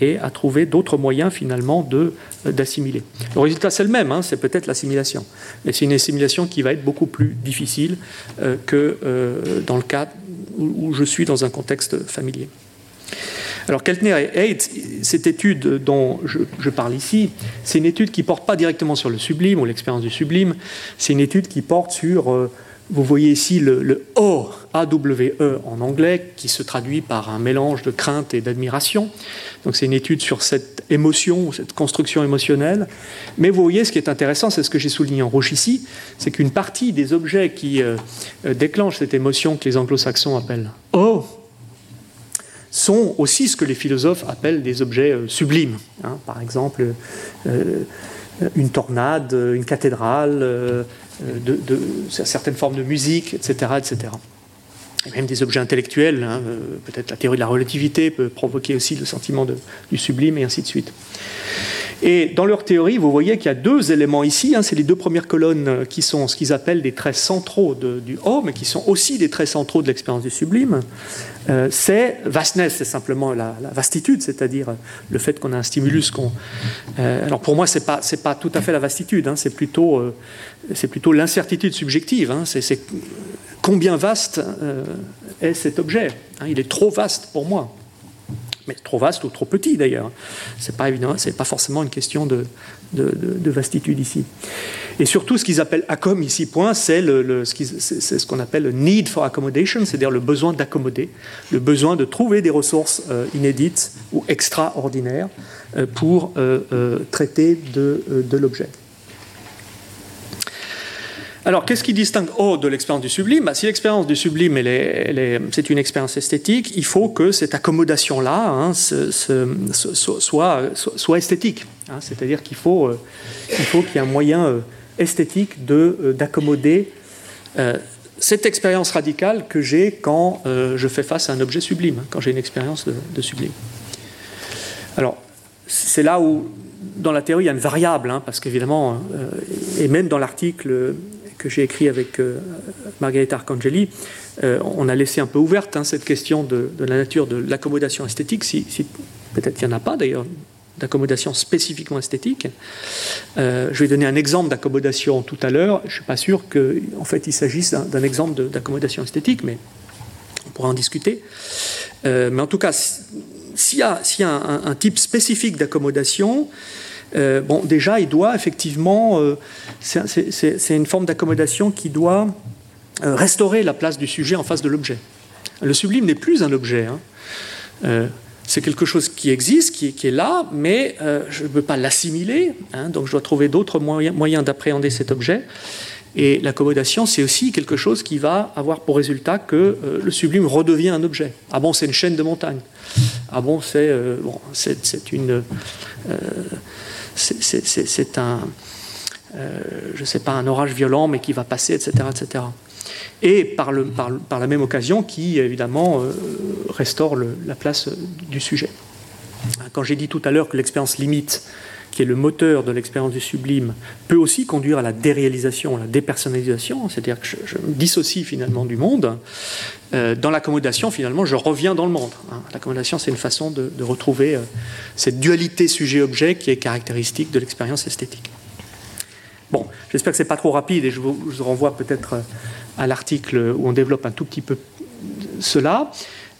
et à trouver d'autres moyens finalement euh, d'assimiler. Le résultat c'est le même, hein, c'est peut-être l'assimilation, mais c'est une assimilation qui va être beaucoup plus difficile euh, que dans le cas où je suis dans un contexte familier. Alors Keltner et Haidt, cette étude dont je, parle ici, c'est une étude qui ne porte pas directement sur le sublime ou l'expérience du sublime, c'est une étude qui porte sur, euh, vous voyez ici le, O, A-W-E en anglais, qui se traduit par un mélange de crainte et d'admiration. Donc c'est une étude sur cette émotion, cette construction émotionnelle. Mais vous voyez, ce qui est intéressant, c'est ce que j'ai souligné en rouge ici, c'est qu'une partie des objets qui euh, euh, déclenchent cette émotion que les anglo-saxons appellent O, sont aussi ce que les philosophes appellent des objets euh, sublimes. Hein. par exemple, euh, une tornade, une cathédrale, euh, certaines formes de musique, etc. etc. Et même des objets intellectuels, hein, peut-être la théorie de la relativité peut provoquer aussi le sentiment du sublime, et ainsi de suite. Et dans leur théorie, vous voyez qu'il y a deux éléments ici. Hein, c'est les deux premières colonnes euh, qui sont ce qu'ils appellent des traits centraux du haut, mais qui sont aussi des traits centraux de l'expérience du sublime. Euh, c'est vastness, c'est simplement la, vastitude, c'est-à-dire le fait qu'on a un stimulus. Euh, alors pour moi, c'est pas pas tout à fait la vastitude, hein, c'est plutôt c'est plutôt l'incertitude subjective. Hein, c'est, combien vaste est cet objet Il est trop vaste pour moi mais trop vaste ou trop petit d'ailleurs. C'est pas évident, c'est pas forcément une question de, de, vastitude ici. Et surtout, ce qu'ils appellent accom ici, point, c'est ce qu'on appelle le need for accommodation, c'est-à-dire le besoin d'accommoder, le besoin de trouver des ressources euh, inédites ou extraordinaires euh, pour euh, traiter de l'objet. Alors, qu'est-ce qui distingue O de l'expérience du sublime? Bah, Si l'expérience du sublime, c'est une expérience esthétique, il faut que cette accommodation-là hein, soit, esthétique. Hein. C'est-à-dire qu'il faut euh, qu'il y ait un moyen euh, esthétique euh, d'accommoder cette expérience radicale que j'ai quand je fais face à un objet sublime, hein, quand j'ai une expérience de, sublime. Alors, c'est là où dans la théorie, il y a une variable, parce qu'évidemment, et même dans l'article que j'ai écrit avec Margarita Arcangeli, on a laissé un peu ouverte hein, cette question de, la nature de l'accommodation esthétique, si, peut-être qu'il n'y en a pas d'ailleurs d'accommodation spécifiquement esthétique. Euh, je vais donner un exemple d'accommodation tout à l'heure. Je ne suis pas sûr qu'en fait il s'agisse d'un exemple d'accommodation esthétique, mais on pourra en discuter. Euh, mais en tout cas, s'il y a, un, type spécifique d'accommodation, euh, bon, déjà, il doit effectivement, c'est une forme d'accommodation qui doit restaurer la place du sujet en face de l'objet. Le sublime n'est plus un objet. Hein c'est quelque chose qui existe, qui, est là, mais euh, je ne peux pas l'assimiler, hein, donc je dois trouver d'autres moyens, d'appréhender cet objet. Et l'accommodation, c'est aussi quelque chose qui va avoir pour résultat que euh, le sublime redevient un objet. Ah bon, c'est une chaîne de montagne. Ah bon, c'est euh, bon, une, c'est un, je sais pas, un orage violent, mais qui va passer, etc., etc et par, la même occasion qui, évidemment, euh, restaure la place du sujet. Quand j'ai dit tout à l'heure que l'expérience limite, qui est le moteur de l'expérience du sublime, peut aussi conduire à la déréalisation, à la dépersonnalisation, c'est-à-dire que je, me dissocie finalement du monde, euh, dans l'accommodation, finalement, je reviens dans le monde. Hein. L'accommodation, c'est une façon de, retrouver euh, cette dualité sujet-objet qui est caractéristique de l'expérience esthétique. Bon, j'espère que ce n'est pas trop rapide et je vous, je vous renvoie peut-être à l'article où on développe un tout petit peu cela.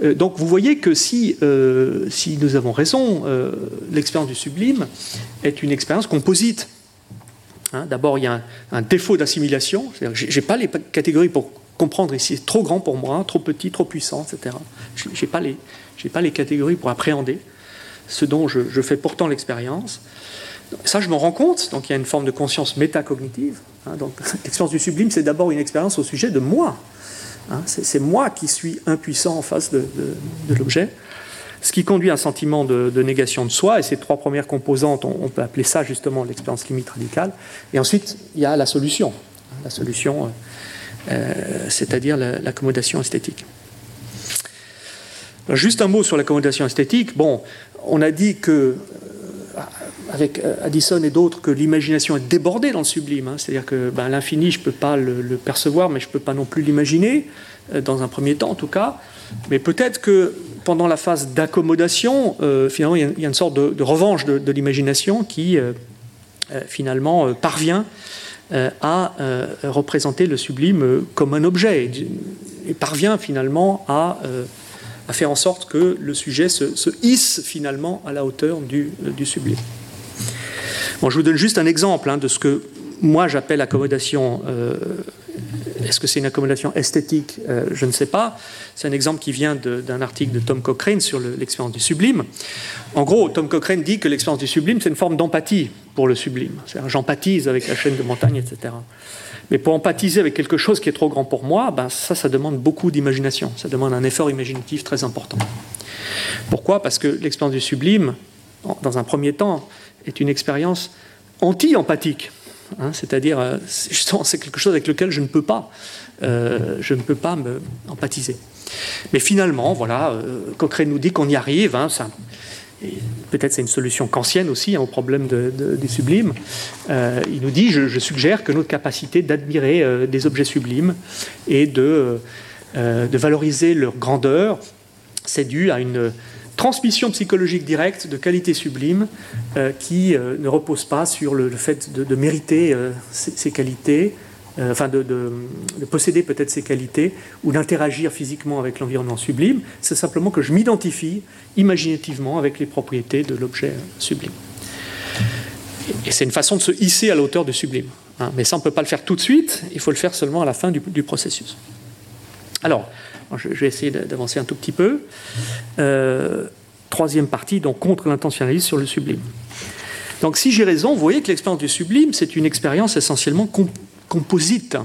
Euh, donc vous voyez que si, euh, si nous avons raison, euh, l'expérience du sublime est une expérience composite. Hein, d'abord, il y a un, défaut d'assimilation. Je n'ai pas les catégories pour comprendre ici. C'est trop grand pour moi, trop petit, trop puissant, etc. Je n'ai pas, les, pas les catégories pour appréhender ce dont je, je fais pourtant l'expérience. Ça, je m'en rends compte. Donc il y a une forme de conscience métacognitive. Hein, donc, l'expérience du sublime, c'est d'abord une expérience au sujet de moi. Hein, c'est moi qui suis impuissant en face de, l'objet. Ce qui conduit à un sentiment de, négation de soi, et ces trois premières composantes, on, peut appeler ça justement l'expérience limite radicale. Et ensuite, il y a la solution. La solution, euh, euh, c'est-à-dire l'accommodation esthétique. juste un mot sur l'accommodation esthétique. Bon, on a dit que avec euh, Addison et d'autres que l'imagination est débordée dans le sublime. Hein. C'est-à-dire que ben, l'infini, je ne peux pas le, percevoir, mais je ne peux pas non plus l'imaginer, euh, dans un premier temps en tout cas. Mais peut-être que pendant la phase d'accommodation, euh, finalement, il y, a une sorte de, revanche de, l'imagination qui, finalement, parvient à représenter le sublime comme un objet et, parvient finalement à à faire en sorte que le sujet se, hisse finalement à la hauteur du sublime je vous donne juste un exemple hein, de ce que moi j'appelle accommodation. Euh, est-ce que c'est une accommodation esthétique euh, Je ne sais pas. C'est un exemple qui vient d'un article de Tom Cochrane sur l'expérience du sublime. En gros, Tom Cochrane dit que l'expérience du sublime, c'est une forme d'empathie pour le sublime. J'empathise avec la chaîne de montagne, etc. Mais pour empathiser avec quelque chose qui est trop grand pour moi, ben ça, ça demande beaucoup d'imagination. Ça demande un effort imaginatif très important. Pourquoi? Parce que l'expérience du sublime, dans un premier temps, est une expérience anti-empathique. Hein, c'est-à-dire, euh, c'est quelque chose avec lequel je ne peux pas, euh, je ne peux pas me empathiser. Mais finalement, voilà, euh, Cochrane nous dit qu'on y arrive. Hein, peut-être c'est une solution kantienne aussi hein, au problème du sublime. il nous dit, je, suggère que notre capacité d'admirer des objets sublimes et de valoriser leur grandeur, c'est dû à une transmission psychologique directe de qualité sublime euh, qui euh, ne repose pas sur le, fait de, mériter euh, ces, qualités, enfin de, posséder peut-être ces qualités ou d'interagir physiquement avec l'environnement sublime. C'est simplement que je m'identifie imaginativement avec les propriétés de l'objet sublime. Et c'est une façon de se hisser à la hauteur du sublime. Hein. Mais ça, on ne peut pas le faire tout de suite, il faut le faire seulement à la fin du, du processus. Alors, je, vais essayer d'avancer un tout petit peu. Euh, troisième partie, donc contre l'intentionnalisme sur le sublime. Donc si j'ai raison, vous voyez que l'expérience du sublime, c'est une expérience essentiellement composite.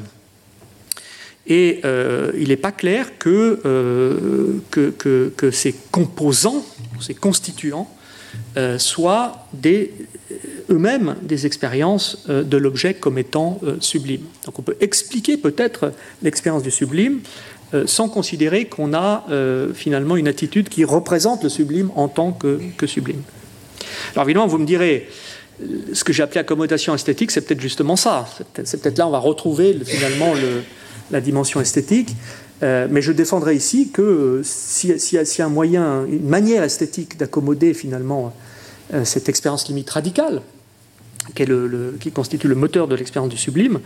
Et euh, il n'est pas clair euh, que, que, que, ces composants, ces constituants, soient eux-mêmes des expériences de l'objet comme étant sublime. Donc on peut expliquer peut-être l'expérience du sublime euh, sans considérer qu'on a euh, finalement une attitude qui représente le sublime en tant que, sublime. Alors évidemment, vous me direz, ce que j'ai appelé accommodation esthétique, c'est peut-être justement ça. C'est peut-être là on va retrouver finalement la dimension esthétique. Euh, mais je défendrai ici que s'il si, y a un moyen, une manière esthétique d'accommoder finalement euh, cette expérience limite radicale, qui, qui, constitue le moteur de l'expérience du sublime,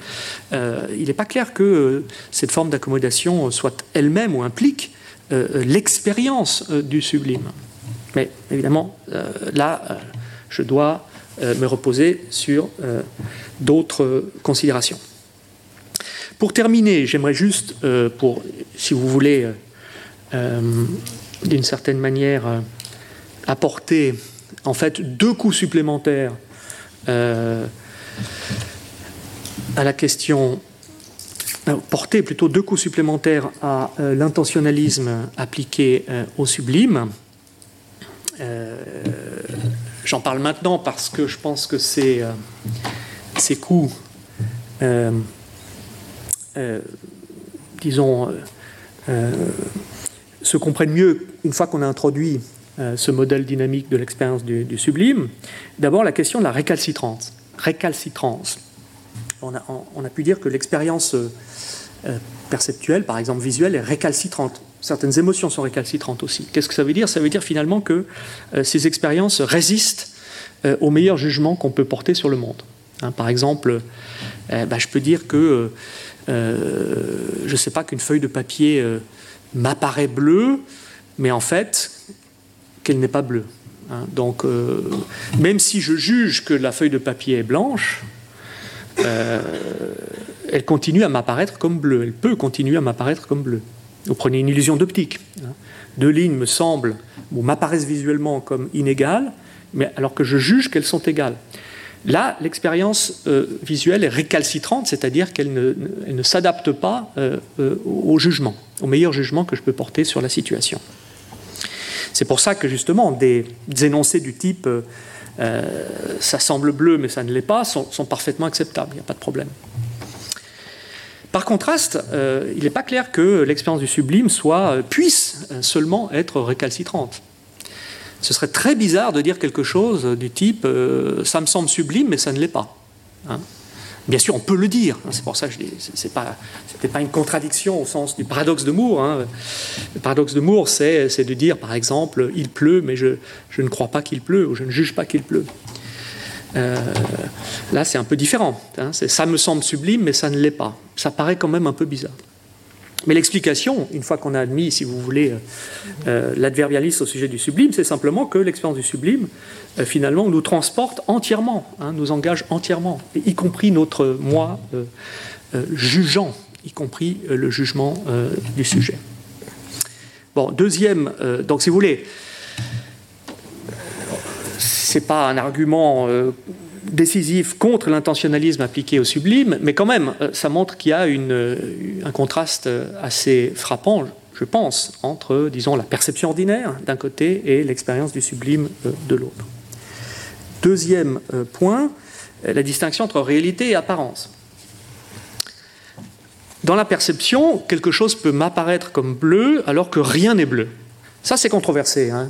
euh, il n'est pas clair que cette forme d'accommodation soit elle-même ou implique l'expérience du sublime. Mais évidemment, là, je dois me reposer sur d'autres considérations. Pour terminer, j'aimerais juste, euh, pour, si vous voulez, euh, euh, d'une certaine manière, apporter en fait deux coups supplémentaires à la question, porter plutôt deux coups supplémentaires à l'intentionnalisme appliqué au sublime. J'en parle maintenant parce que je pense que ces, ces coups euh, disons, euh, euh, se comprennent mieux une fois qu'on a introduit ce modèle dynamique de l'expérience du, sublime. D'abord, la question de la récalcitrance. récalcitrance. On a, pu dire que l'expérience perceptuelle, par exemple visuelle, est récalcitrante. Certaines émotions sont récalcitrantes aussi. Qu'est-ce que ça veut dire? Ça veut dire finalement que ces expériences résistent au meilleur jugement qu'on peut porter sur le monde. Hein, par exemple, bah, je peux dire que euh, je ne sais pas qu'une feuille de papier euh, m'apparaît bleue, mais en fait, qu'elle n'est pas bleue. Hein. Donc, euh, même si je juge que la feuille de papier est blanche, elle continue à m'apparaître comme bleue. Elle peut continuer à m'apparaître comme bleue. Vous prenez une illusion d'optique. Hein. Deux lignes me semblent ou m'apparaissent visuellement comme inégales, mais alors que je juge qu'elles sont égales. Là, l'expérience euh, visuelle est récalcitrante, c'est-à-dire qu'elle ne, s'adapte pas euh, euh, au jugement, au meilleur jugement que je peux porter sur la situation. C'est pour ça que justement des, énoncés du type ça semble bleu mais ça ne l'est pas sont, parfaitement acceptables, il n'y a pas de problème. Par contraste, il n'est pas clair que l'expérience du sublime puisse seulement être récalcitrante ce serait très bizarre de dire quelque chose du type euh, ça me semble sublime, mais ça ne l'est pas. Hein. Bien sûr, on peut le dire. Hein, c'est pour ça que c'est pas, c'était pas une contradiction au sens du paradoxe de Moore. Hein. Le paradoxe de Moore, c'est, de dire, par exemple, il pleut, mais je, ne crois pas qu'il pleut, ou je ne juge pas qu'il pleut. Euh, là, c'est un peu différent. C'est, ça me semble sublime, mais ça ne l'est pas. Ça paraît quand même un peu bizarre. Mais l'explication, une fois qu'on a admis, si vous voulez, euh, euh, l'adverbialisme au sujet du sublime, c'est simplement que l'expérience du sublime, euh, finalement, nous transporte entièrement, hein, nous engage entièrement, y compris notre moi jugeant, y compris le jugement du sujet. Bon, deuxième, donc si vous voulez, c'est pas un argument décisif contre l'intentionnalisme appliqué au sublime, mais quand même, euh, ça montre qu'il y a euh, un contraste euh, assez frappant, je pense, entre, disons, la perception ordinaire d'un côté et l'expérience du sublime de l'autre. Deuxième point, la distinction entre réalité et apparence. Dans la perception, quelque chose peut m'apparaître comme bleu alors que rien n'est bleu. Ça, c'est controversé. Hein.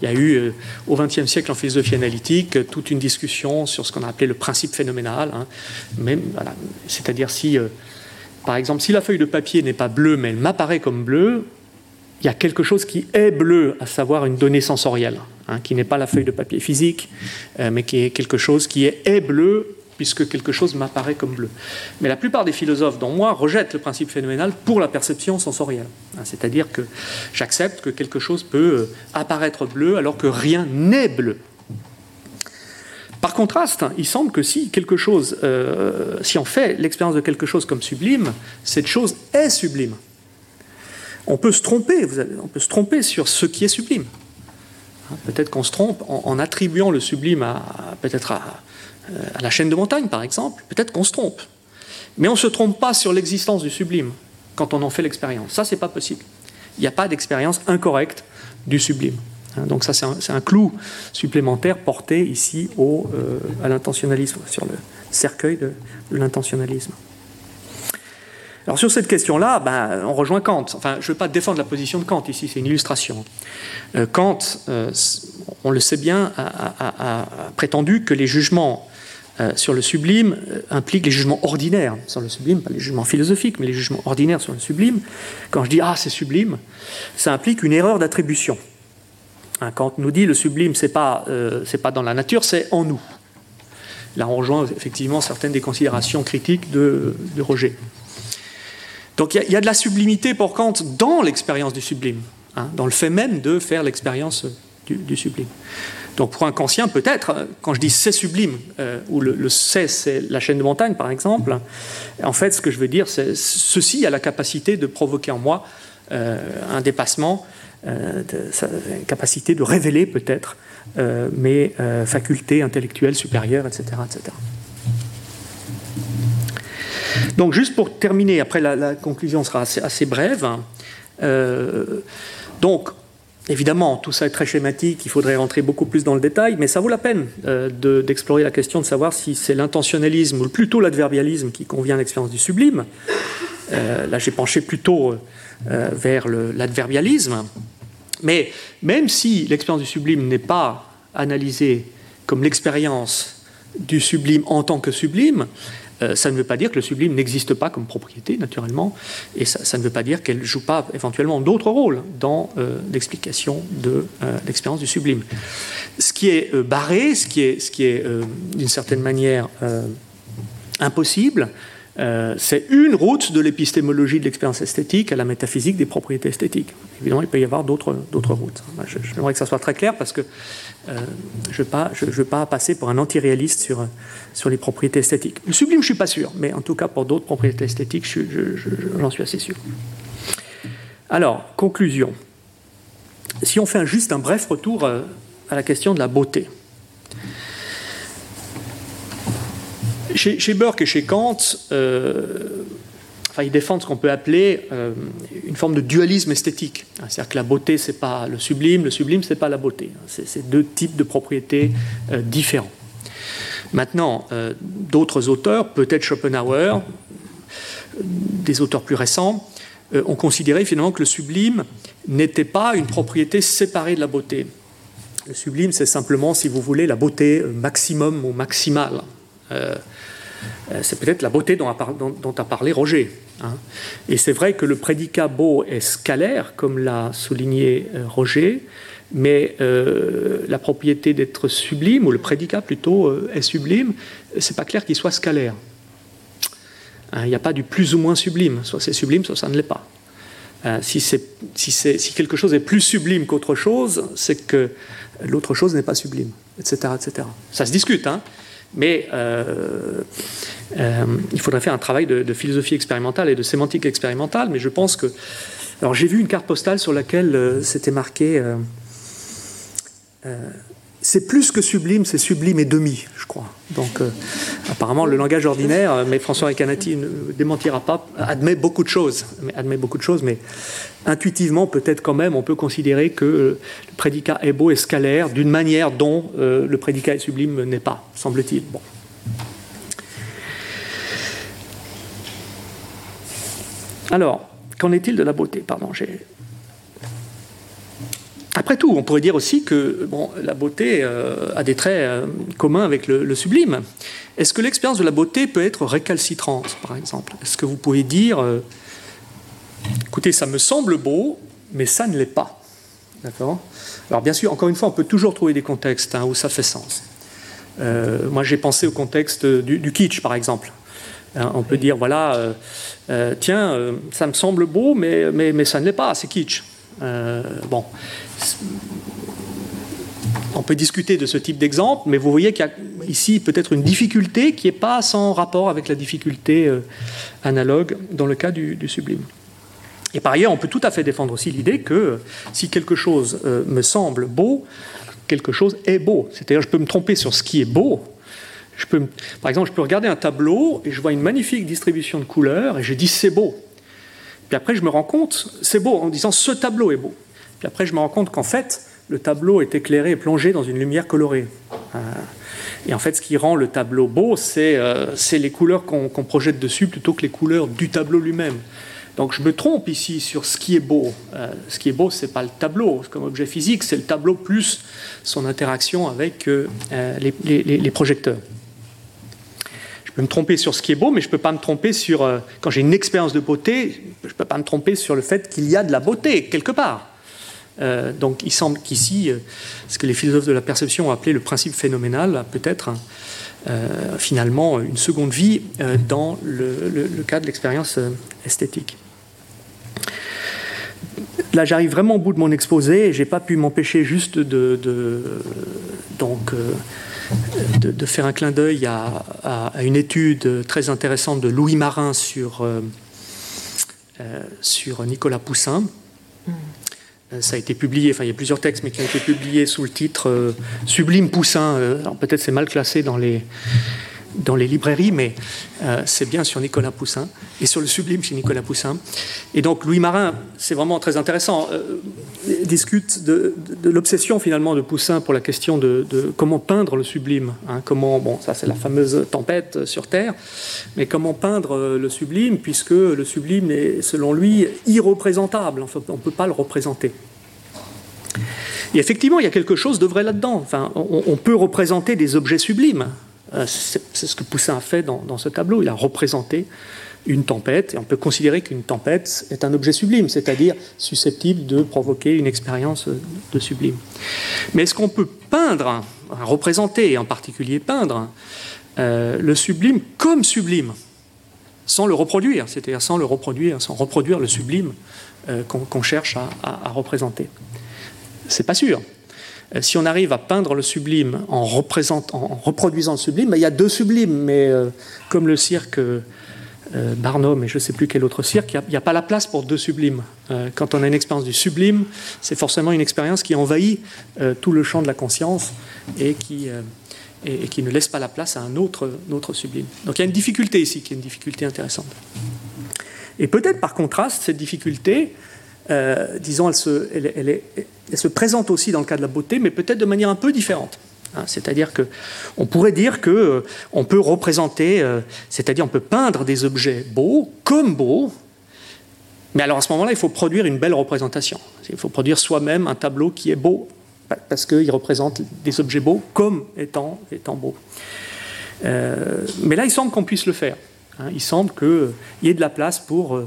Il y a eu euh, au XXe siècle en philosophie analytique toute une discussion sur ce qu'on a appelé le principe phénoménal. Hein. C'est-à-dire si, euh, par exemple, si la feuille de papier n'est pas bleue mais elle m'apparaît comme bleue, il y a quelque chose qui est bleu, à savoir une donnée sensorielle, hein, qui n'est pas la feuille de papier physique, euh, mais qui est quelque chose qui est bleu puisque quelque chose m'apparaît comme bleu. Mais la plupart des philosophes, dont moi, rejettent le principe phénoménal pour la perception sensorielle. Hein, c'est-à-dire que j'accepte que quelque chose peut euh, apparaître bleu alors que rien n'est bleu. Par contraste, il semble que si quelque chose, euh, si on fait l'expérience de quelque chose comme sublime, cette chose est sublime. On peut se tromper, on peut se tromper sur ce qui est sublime. Hein, peut-être qu'on se trompe en, attribuant le sublime à à la chaîne de montagne, par exemple, peut-être qu'on se trompe. Mais on ne se trompe pas sur l'existence du sublime quand on en fait l'expérience. Ça, c'est pas possible. Il n'y a pas d'expérience incorrecte du sublime. Hein, donc ça, c'est un, clou supplémentaire porté ici au, euh, à l'intentionnalisme, sur le cercueil de, l'intentionnalisme. Alors sur cette question-là, ben, on rejoint Kant. Enfin, je ne veux pas défendre la position de Kant ici, c'est une illustration. Euh, Kant, euh, on le sait bien, a, prétendu que les jugements euh, sur le sublime impliquent les jugements ordinaires sur le sublime, pas les jugements philosophiques, mais les jugements ordinaires sur le sublime. Quand je dis ah c'est sublime, ça implique une erreur d'attribution. Hein, Kant nous dit le sublime c'est pas c'est pas dans la nature, c'est en nous. Là on rejoint effectivement certaines des considérations critiques de, de Roger. Donc il y, a de la sublimité pour Kant dans l'expérience du sublime, hein, dans le fait même de faire l'expérience du, sublime. Donc pour un kantien, peut-être, quand je dis c'est sublime, euh, ou le, c'est, c'est la chaîne de montagne par exemple, en fait ce que je veux dire, c'est ceci a la capacité de provoquer en moi euh, un dépassement, euh, une capacité de révéler peut-être mes facultés intellectuelles supérieures, etc. etc. Donc juste pour terminer, après la, conclusion sera assez, brève. Euh, donc évidemment, tout ça est très schématique, il faudrait rentrer beaucoup plus dans le détail, mais ça vaut la peine euh, d'explorer la question de savoir si c'est l'intentionnalisme ou plutôt l'adverbialisme qui convient à l'expérience du sublime. Euh, là, j'ai penché plutôt vers l'adverbialisme. Mais même si l'expérience du sublime n'est pas analysée comme l'expérience du sublime en tant que sublime, euh, ça ne veut pas dire que le sublime n'existe pas comme propriété, naturellement, et ça, ne veut pas dire qu'elle ne joue pas éventuellement d'autres rôles dans euh, l'explication de euh, l'expérience du sublime. Ce qui est barré, ce qui est, ce qui est d'une certaine manière impossible, c'est une route de l'épistémologie de l'expérience esthétique à la métaphysique des propriétés esthétiques. Évidemment, il peut y avoir d'autres routes. J'aimerais que ça soit très clair parce que je ne veux, pas passer pour un anti-réaliste sur, sur les propriétés esthétiques. Le sublime, je ne suis pas sûr, mais en tout cas, pour d'autres propriétés esthétiques, j'en suis assez sûr. Alors, conclusion. Si on fait juste un bref retour euh, à la question de la beauté. Chez, chez Burke et chez Kant, euh, ils défendent ce qu'on peut appeler euh, une forme de dualisme esthétique. C'est-à-dire que la beauté, c'est pas le sublime, le sublime, c'est pas la beauté. C'est deux types de propriétés euh, différents. Maintenant, euh, d'autres auteurs, peut-être Schopenhauer, des auteurs plus récents, ont considéré finalement que le sublime n'était pas une propriété séparée de la beauté. Le sublime, c'est simplement, si vous voulez, la beauté maximum ou maximale. C'est peut-être la beauté dont a, parlé Roger. Hein. Et c'est vrai que le prédicat beau est scalaire, comme l'a souligné euh, Roger, mais euh, la propriété d'être sublime, ou le prédicat plutôt, euh, est sublime, c'est pas clair qu'il soit scalaire. Hein, il n'y a pas du plus ou moins sublime, soit c'est sublime, soit ça ne l'est pas. si, si, si, quelque chose est plus sublime qu'autre chose, c'est que l'autre chose n'est pas sublime, etc., etc. Ça se discute, hein mais euh, euh, il faudrait faire un travail de, philosophie expérimentale et de sémantique expérimentale. Mais je pense que. Alors j'ai vu une carte postale sur laquelle euh, c'était marqué. C'est plus que sublime, c'est sublime et demi, je crois. Donc, apparemment, le langage ordinaire, mais François Recanati ne démentira pas, admet beaucoup de choses. Admet beaucoup de choses, mais intuitivement, peut-être quand même, on peut considérer que le prédicat est beau et scalaire d'une manière dont euh, le prédicat est sublime n'est pas, semble-t-il. Bon. Alors, qu'en est-il de la beauté? Pardon, j'ai. Après tout, on pourrait dire aussi que la beauté euh, a des traits euh, communs avec le, sublime. Est-ce que l'expérience de la beauté peut être récalcitrante, par exemple? Est-ce que vous pouvez dire écoutez, ça me semble beau, mais ça ne l'est pas? D'accord? Alors bien sûr, encore une fois, on peut toujours trouver des contextes hein, où ça fait sens. Euh, moi, j'ai pensé au contexte du, kitsch, par exemple. Hein, on peut dire, voilà, euh, euh, tiens, ça me semble beau, mais, mais, mais ça ne l'est pas, c'est kitsch. Bon, on peut discuter de ce type d'exemple, mais vous voyez qu'il y a ici peut-être une difficulté qui n'est pas sans rapport avec la difficulté analogue dans le cas du sublime. Et par ailleurs, on peut tout à fait défendre aussi l'idée que si quelque chose euh, me semble beau, quelque chose est beau. C'est-à-dire, je peux me tromper sur ce qui est beau. Par exemple, je peux regarder un tableau et je vois une magnifique distribution de couleurs et je dis c'est beau. Puis après, je me rends compte, c'est beau en disant ce tableau est beau. Puis après, je me rends compte qu'en fait, le tableau est éclairé et plongé dans une lumière colorée. Euh, Et en fait, ce qui rend le tableau beau, c'est euh, les couleurs qu'on projette dessus plutôt que les couleurs du tableau lui-même. Donc je me trompe ici sur ce qui est beau. Euh, ce qui est beau, ce n'est pas le tableau comme objet physique, c'est le tableau plus son interaction avec les, projecteurs. Peux me tromper sur ce qui est beau, mais je ne peux pas me tromper sur... quand j'ai une expérience de beauté, je ne peux pas me tromper sur le fait qu'il y a de la beauté quelque part. Euh, donc il semble qu'ici, euh, ce que les philosophes de la perception ont appelé le principe phénoménal, peut-être euh, finalement une seconde vie dans le, cas de l'expérience esthétique. Là, j'arrive vraiment au bout de mon exposé et j'ai pas pu m'empêcher juste de, donc, de, faire un clin d'œil à, une étude très intéressante de Louis Marin sur, sur Nicolas Poussin. Mm. Euh, ça a été publié, enfin il y a plusieurs textes, mais qui ont été publiés sous le titre euh, Sublime Poussin. Euh, peut-être c'est mal classé dans les, dans les librairies, mais c'est bien sur Nicolas Poussin et sur le sublime chez Nicolas Poussin. Et donc Louis Marin, c'est vraiment très intéressant, discute de, l'obsession finalement de Poussin pour la question de, comment peindre le sublime. Hein. comment, bon, ça c'est la fameuse tempête sur Terre, mais comment peindre le sublime, puisque le sublime est selon lui irreprésentable, on ne peut pas le représenter. Et effectivement, il y a quelque chose de vrai là-dedans. Enfin, on, peut représenter des objets sublimes. Euh, c'est ce que Poussin a fait dans, ce tableau. Il a représenté une tempête, et on peut considérer qu'une tempête est un objet sublime, c'est-à-dire susceptible de provoquer une expérience de sublime. Mais est-ce qu'on peut peindre, représenter, et en particulier peindre, euh, le sublime comme sublime, sans le reproduire, c'est-à-dire sans le reproduire, sans reproduire le sublime euh, qu'on cherche à, à représenter? C'est pas sûr. Euh, si on arrive à peindre le sublime en, reproduisant le sublime, ben, il y a deux sublimes, mais euh, comme le cirque euh, Barnum et je ne sais plus quel autre cirque, il n'y a, pas la place pour deux sublimes. quand on a une expérience du sublime, c'est forcément une expérience qui envahit tout le champ de la conscience et qui, ne laisse pas la place à un autre sublime. Donc il y a une difficulté ici, qui est une difficulté intéressante. Et peut-être par contraste, cette difficulté, disons, elle se, présente aussi dans le cas de la beauté, mais peut-être de manière un peu différente. Hein. c'est-à-dire que on pourrait dire que euh, on peut représenter, euh, c'est-à-dire on peut peindre des objets beaux comme beaux, mais alors à ce moment-là, il faut produire une belle représentation. Il faut produire soi-même un tableau qui est beau parce qu'il représente des objets beaux comme étant, étant beaux. Euh, mais là, il semble qu'on puisse le faire. Hein. il semble qu'il y ait de la place pour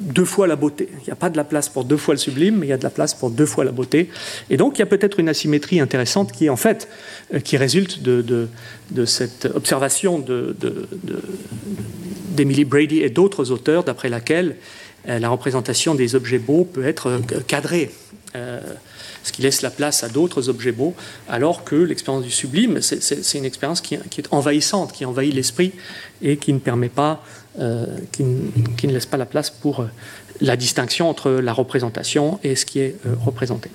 deux fois la beauté. Il n'y a pas de la place pour deux fois le sublime, mais il y a de la place pour deux fois la beauté. Et donc il y a peut-être une asymétrie intéressante qui, en fait, euh, qui résulte de, cette observation d'Emily Brady et d'autres auteurs, d'après laquelle euh, la représentation des objets beaux peut être euh, cadrée. ce qui laisse la place à d'autres objets beaux, alors que l'expérience du sublime, c'est une expérience qui, qui, est envahissante, qui envahit l'esprit et qui ne permet pas euh, qui, ne laisse pas la place pour euh, la distinction entre la représentation et ce qui est euh, représenté.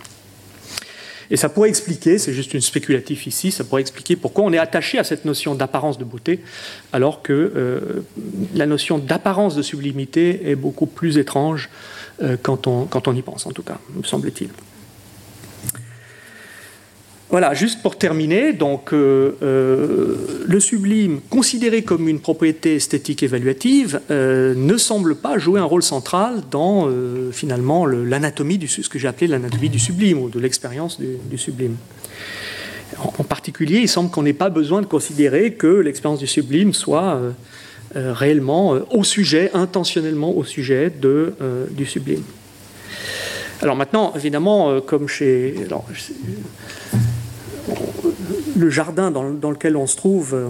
Et ça pourrait expliquer, c'est juste une spéculatif ici, ça pourrait expliquer pourquoi on est attaché à cette notion d'apparence de beauté, alors que la notion d'apparence de sublimité est beaucoup plus étrange quand, on, quand on y pense, en tout cas, me semble-t-il. Voilà, juste pour terminer, donc euh, euh, le sublime, considéré comme une propriété esthétique évaluative, euh, ne semble pas jouer un rôle central dans finalement l'anatomie du ce que j'ai appelé l'anatomie du sublime ou de l'expérience du, sublime. En, particulier, il semble qu'on n'ait pas besoin de considérer que l'expérience du sublime soit réellement au sujet, intentionnellement au sujet du sublime. Alors maintenant, évidemment, comme chez le jardin dans, lequel on se trouve euh,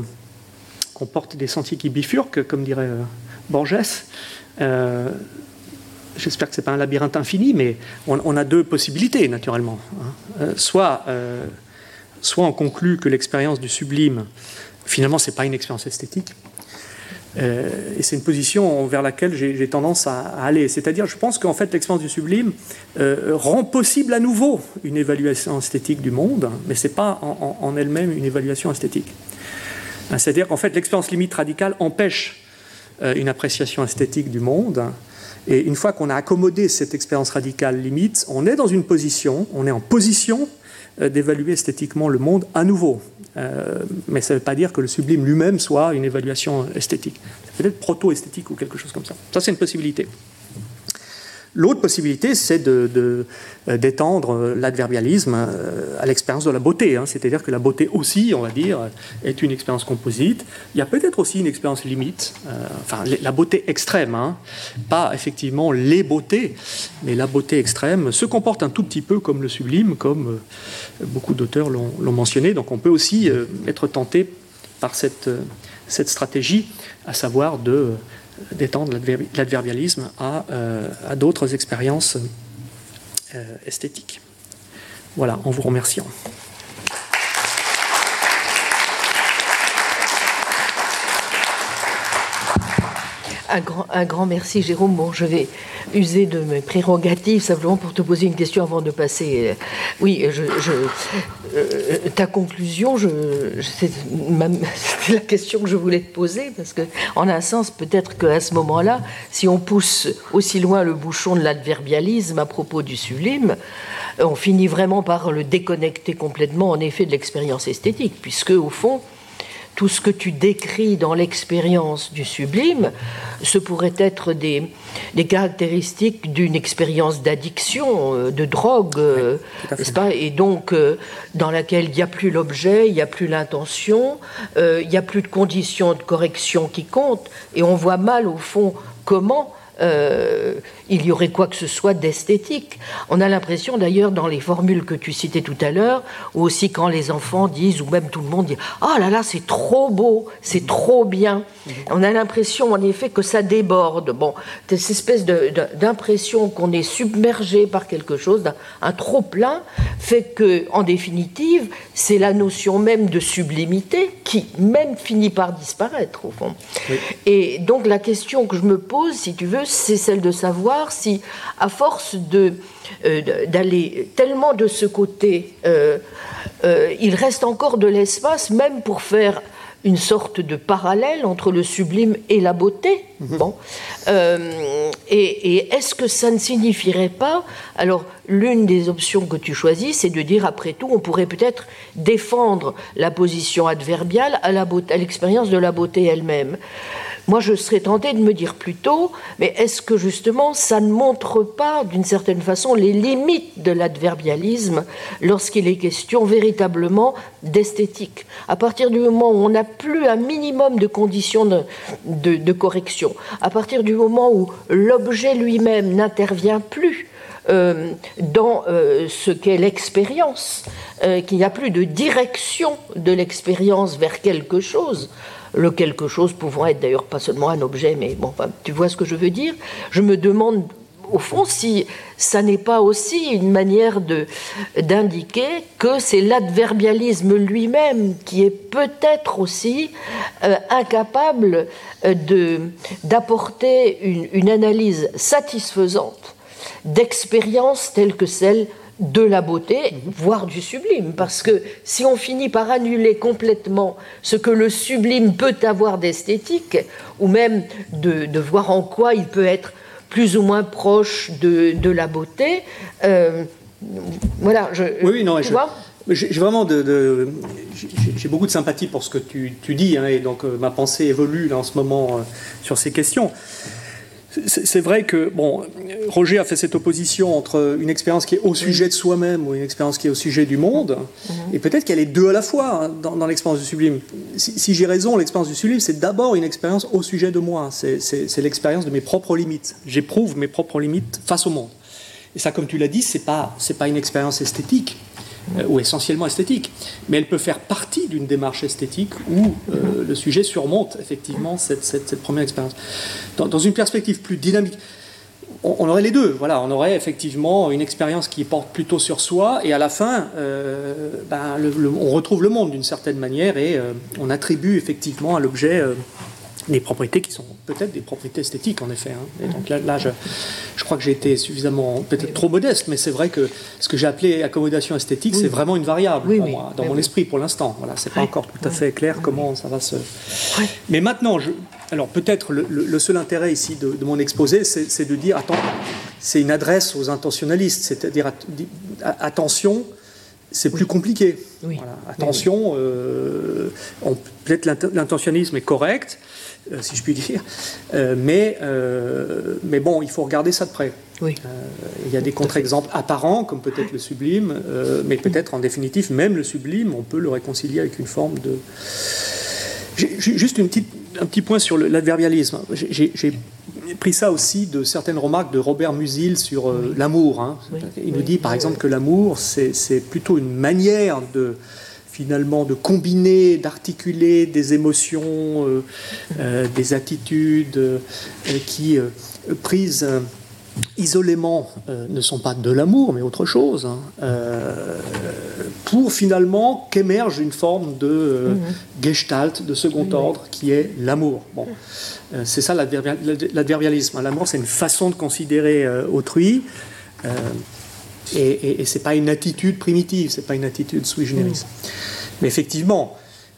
comporte des sentiers qui bifurquent, comme dirait euh, Borges. Euh, j'espère que ce n'est pas un labyrinthe infini, mais on, a deux possibilités, naturellement. Hein. soit, soit on conclut que l'expérience du sublime, finalement, ce n'est pas une expérience esthétique, et c'est une position vers laquelle j'ai tendance à, aller. C'est-à-dire, je pense qu'en fait, l'expérience du sublime euh, rend possible à nouveau une évaluation esthétique du monde, mais ce n'est pas en, elle-même une évaluation esthétique. Hein, c'est-à-dire qu'en fait, l'expérience limite radicale empêche euh, une appréciation esthétique du monde. Et une fois qu'on a accommodé cette expérience radicale limite, on est dans une position, on est en position d'évaluer esthétiquement le monde à nouveau. mais ça ne veut pas dire que le sublime lui-même soit une évaluation esthétique. C'est peut-être proto-esthétique ou quelque chose comme ça. Ça, c'est une possibilité. L'autre possibilité, c'est euh, d'étendre de, l'adverbialisme euh, à l'expérience de la beauté. Hein. C'est-à-dire que la beauté aussi, on va dire, est une expérience composite. Il y a peut-être aussi une expérience limite, euh, enfin la beauté extrême, hein. pas effectivement les beautés, mais la beauté extrême se comporte un tout petit peu comme le sublime, comme beaucoup d'auteurs l'ont mentionné. Donc on peut aussi être tenté par cette stratégie, à savoir de d'étendre l'adverbialisme à, euh, à d'autres expériences euh, esthétiques. Voilà, en vous remerciant. Un grand, un grand merci, Jérôme. Bon, je vais user de mes prérogatives simplement pour te poser une question avant de passer. Euh, oui, je, euh, ta conclusion, je, c'était la question que je voulais te poser parce que, en un sens, peut-être qu'à ce moment-là, si on pousse aussi loin le bouchon de l'adverbialisme à propos du sublime, on finit vraiment par le déconnecter complètement, en effet, de l'expérience esthétique, puisque au fond, tout ce que tu décris dans l'expérience du sublime, ce pourrait être des, des caractéristiques d'une expérience d'addiction, euh, de drogue, euh, n'est-ce pas? Et donc, euh, dans laquelle il n'y a plus l'objet, il n'y a plus l'intention, il n'y a plus de conditions de correction qui comptent, et on voit mal, au fond, comment euh, il y aurait quoi que ce soit d'esthétique. On a l'impression d'ailleurs dans les formules que tu citais tout à l'heure, ou aussi quand les enfants disent, ou même tout le monde dit, ah oh là là, c'est trop beau, c'est trop bien. On a l'impression en effet que ça déborde. Bon, cette espèce d'impression qu'on est submergé par quelque chose, un trop plein, fait que, en définitive, c'est la notion même de sublimité qui même finit par disparaître au fond. Et donc la question que je me pose, si tu veux, c'est celle de savoir si, à force de euh, d'aller tellement de ce côté, euh, euh, il reste encore de l'espace, même pour faire une sorte de parallèle entre le sublime et la beauté. Mhm. Bon. et, et est-ce que ça ne signifierait pas Alors, l'une des options que tu choisis, c'est de dire, après tout, on pourrait peut-être défendre la position adverbiale à l'expérience de la beauté elle-même. Moi, je serais tentée de me dire plutôt, mais est-ce que justement ça ne montre pas d'une certaine façon les limites de l'adverbialisme lorsqu'il est question véritablement d'esthétique? À partir du moment où on n'a plus un minimum de conditions de, correction, à partir du moment où l'objet lui-même n'intervient plus, euh, dans euh, ce qu'est l'expérience, euh, qu'il n'y a plus de direction de l'expérience vers quelque chose, le quelque chose pouvant être d'ailleurs pas seulement un objet, mais bon, tu vois ce que je veux dire. Je me demande au fond si ça n'est pas aussi une manière d'indiquer que c'est l'adverbialisme lui-même qui est peut-être aussi euh, incapable euh, d'apporter une, analyse satisfaisante d'expériences telles que celle de la beauté, voire du sublime. Parce que si on finit par annuler complètement ce que le sublime peut avoir d'esthétique, ou même de, voir en quoi il peut être plus ou moins proche de, la beauté, euh, voilà, je, oui, non, je, j'ai vraiment de, j'ai beaucoup de sympathie pour ce que tu, dis, hein, et donc euh, ma pensée évolue en ce moment euh, sur ces questions. C'est vrai que bon, Roger a fait cette opposition entre une expérience qui est au sujet de soi-même ou une expérience qui est au sujet du monde, mhm. et peut-être qu'elle est deux à la fois hein, dans, l'expérience du sublime. Si, j'ai raison, l'expérience du sublime, c'est d'abord une expérience au sujet de moi, c'est l'expérience de mes propres limites. J'éprouve mes propres limites face au monde. Et ça, comme tu l'as dit, c'est pas c'est pas une expérience esthétique. Euh, ou essentiellement esthétique, mais elle peut faire partie d'une démarche esthétique où euh, le sujet surmonte effectivement cette, cette, première expérience. Dans, une perspective plus dynamique, on, aurait les deux. Voilà, on aurait effectivement une expérience qui porte plutôt sur soi, et à la fin, euh, ben, on retrouve le monde d'une certaine manière, et on attribue effectivement à l'objet des propriétés qui sont peut-être des propriétés esthétiques en effet. Hein. Et donc là, je, je, crois que j'ai été suffisamment peut-être trop modeste, mais c'est vrai que ce que j'ai appelé accommodation esthétique, c'est vraiment une variable pour moi, dans mon esprit pour l'instant. Voilà, c'est pas encore tout à fait clair comment ça va se. Mais maintenant, je, alors peut-être le, seul intérêt ici de, mon exposé, c'est de dire attends, c'est une adresse aux intentionnalistes, c'est-à-dire attention c'est plus compliqué. Oui. Voilà. Attention, euh, peut-être l'int- l'intentionnisme est correct, si je puis dire, euh, mais, euh, mais bon, il faut regarder ça de près. Oui. Euh, il y a des contre-exemples apparents, comme peut-être le sublime, euh, mais peut-être en définitive, même le sublime, on peut le réconcilier avec une forme de. Juste une petite, un petit point sur l'adverbialisme. J'ai- pris ça aussi de certaines remarques de Robert Musil sur euh, l'amour. hein. Oui. Il nous dit par exemple que l'amour, c'est c'est plutôt une manière de finalement de combiner, d'articuler des émotions, euh, euh, des attitudes euh, qui, prises isolément, ne sont pas de l'amour, mais autre chose, hein, pour finalement qu'émerge une forme de euh, gestalt, de second ordre, qui est l'amour. Bon. Euh, c'est ça l'adverbia- l'adverbialisme. hein. L'amour, c'est une façon de considérer autrui. euh, et, et, et c'est pas une attitude primitive, c'est pas une attitude sui generis. Mais effectivement,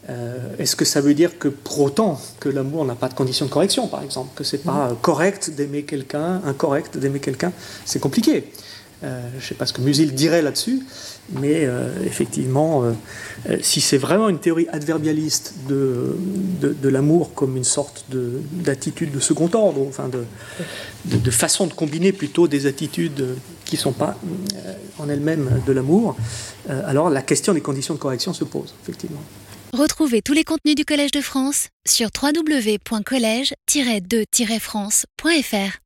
euh, est-ce que ça veut dire que pour autant que l'amour n'a pas de condition de correction, par exemple, que c'est pas euh, correct d'aimer quelqu'un, incorrect d'aimer quelqu'un, c'est compliqué. Euh, je ne sais pas ce que Musil dirait là-dessus, mais euh, effectivement, euh, si c'est vraiment une théorie adverbialiste de, de, de l'amour comme une sorte de- d'attitude de, second ordre, enfin de, de, de façon de combiner plutôt des attitudes qui ne sont pas euh, en elles-mêmes de l'amour, euh, alors la question des conditions de correction se pose, effectivement. Retrouvez tous les contenus du Collège de France sur www.colège-2-france.fr.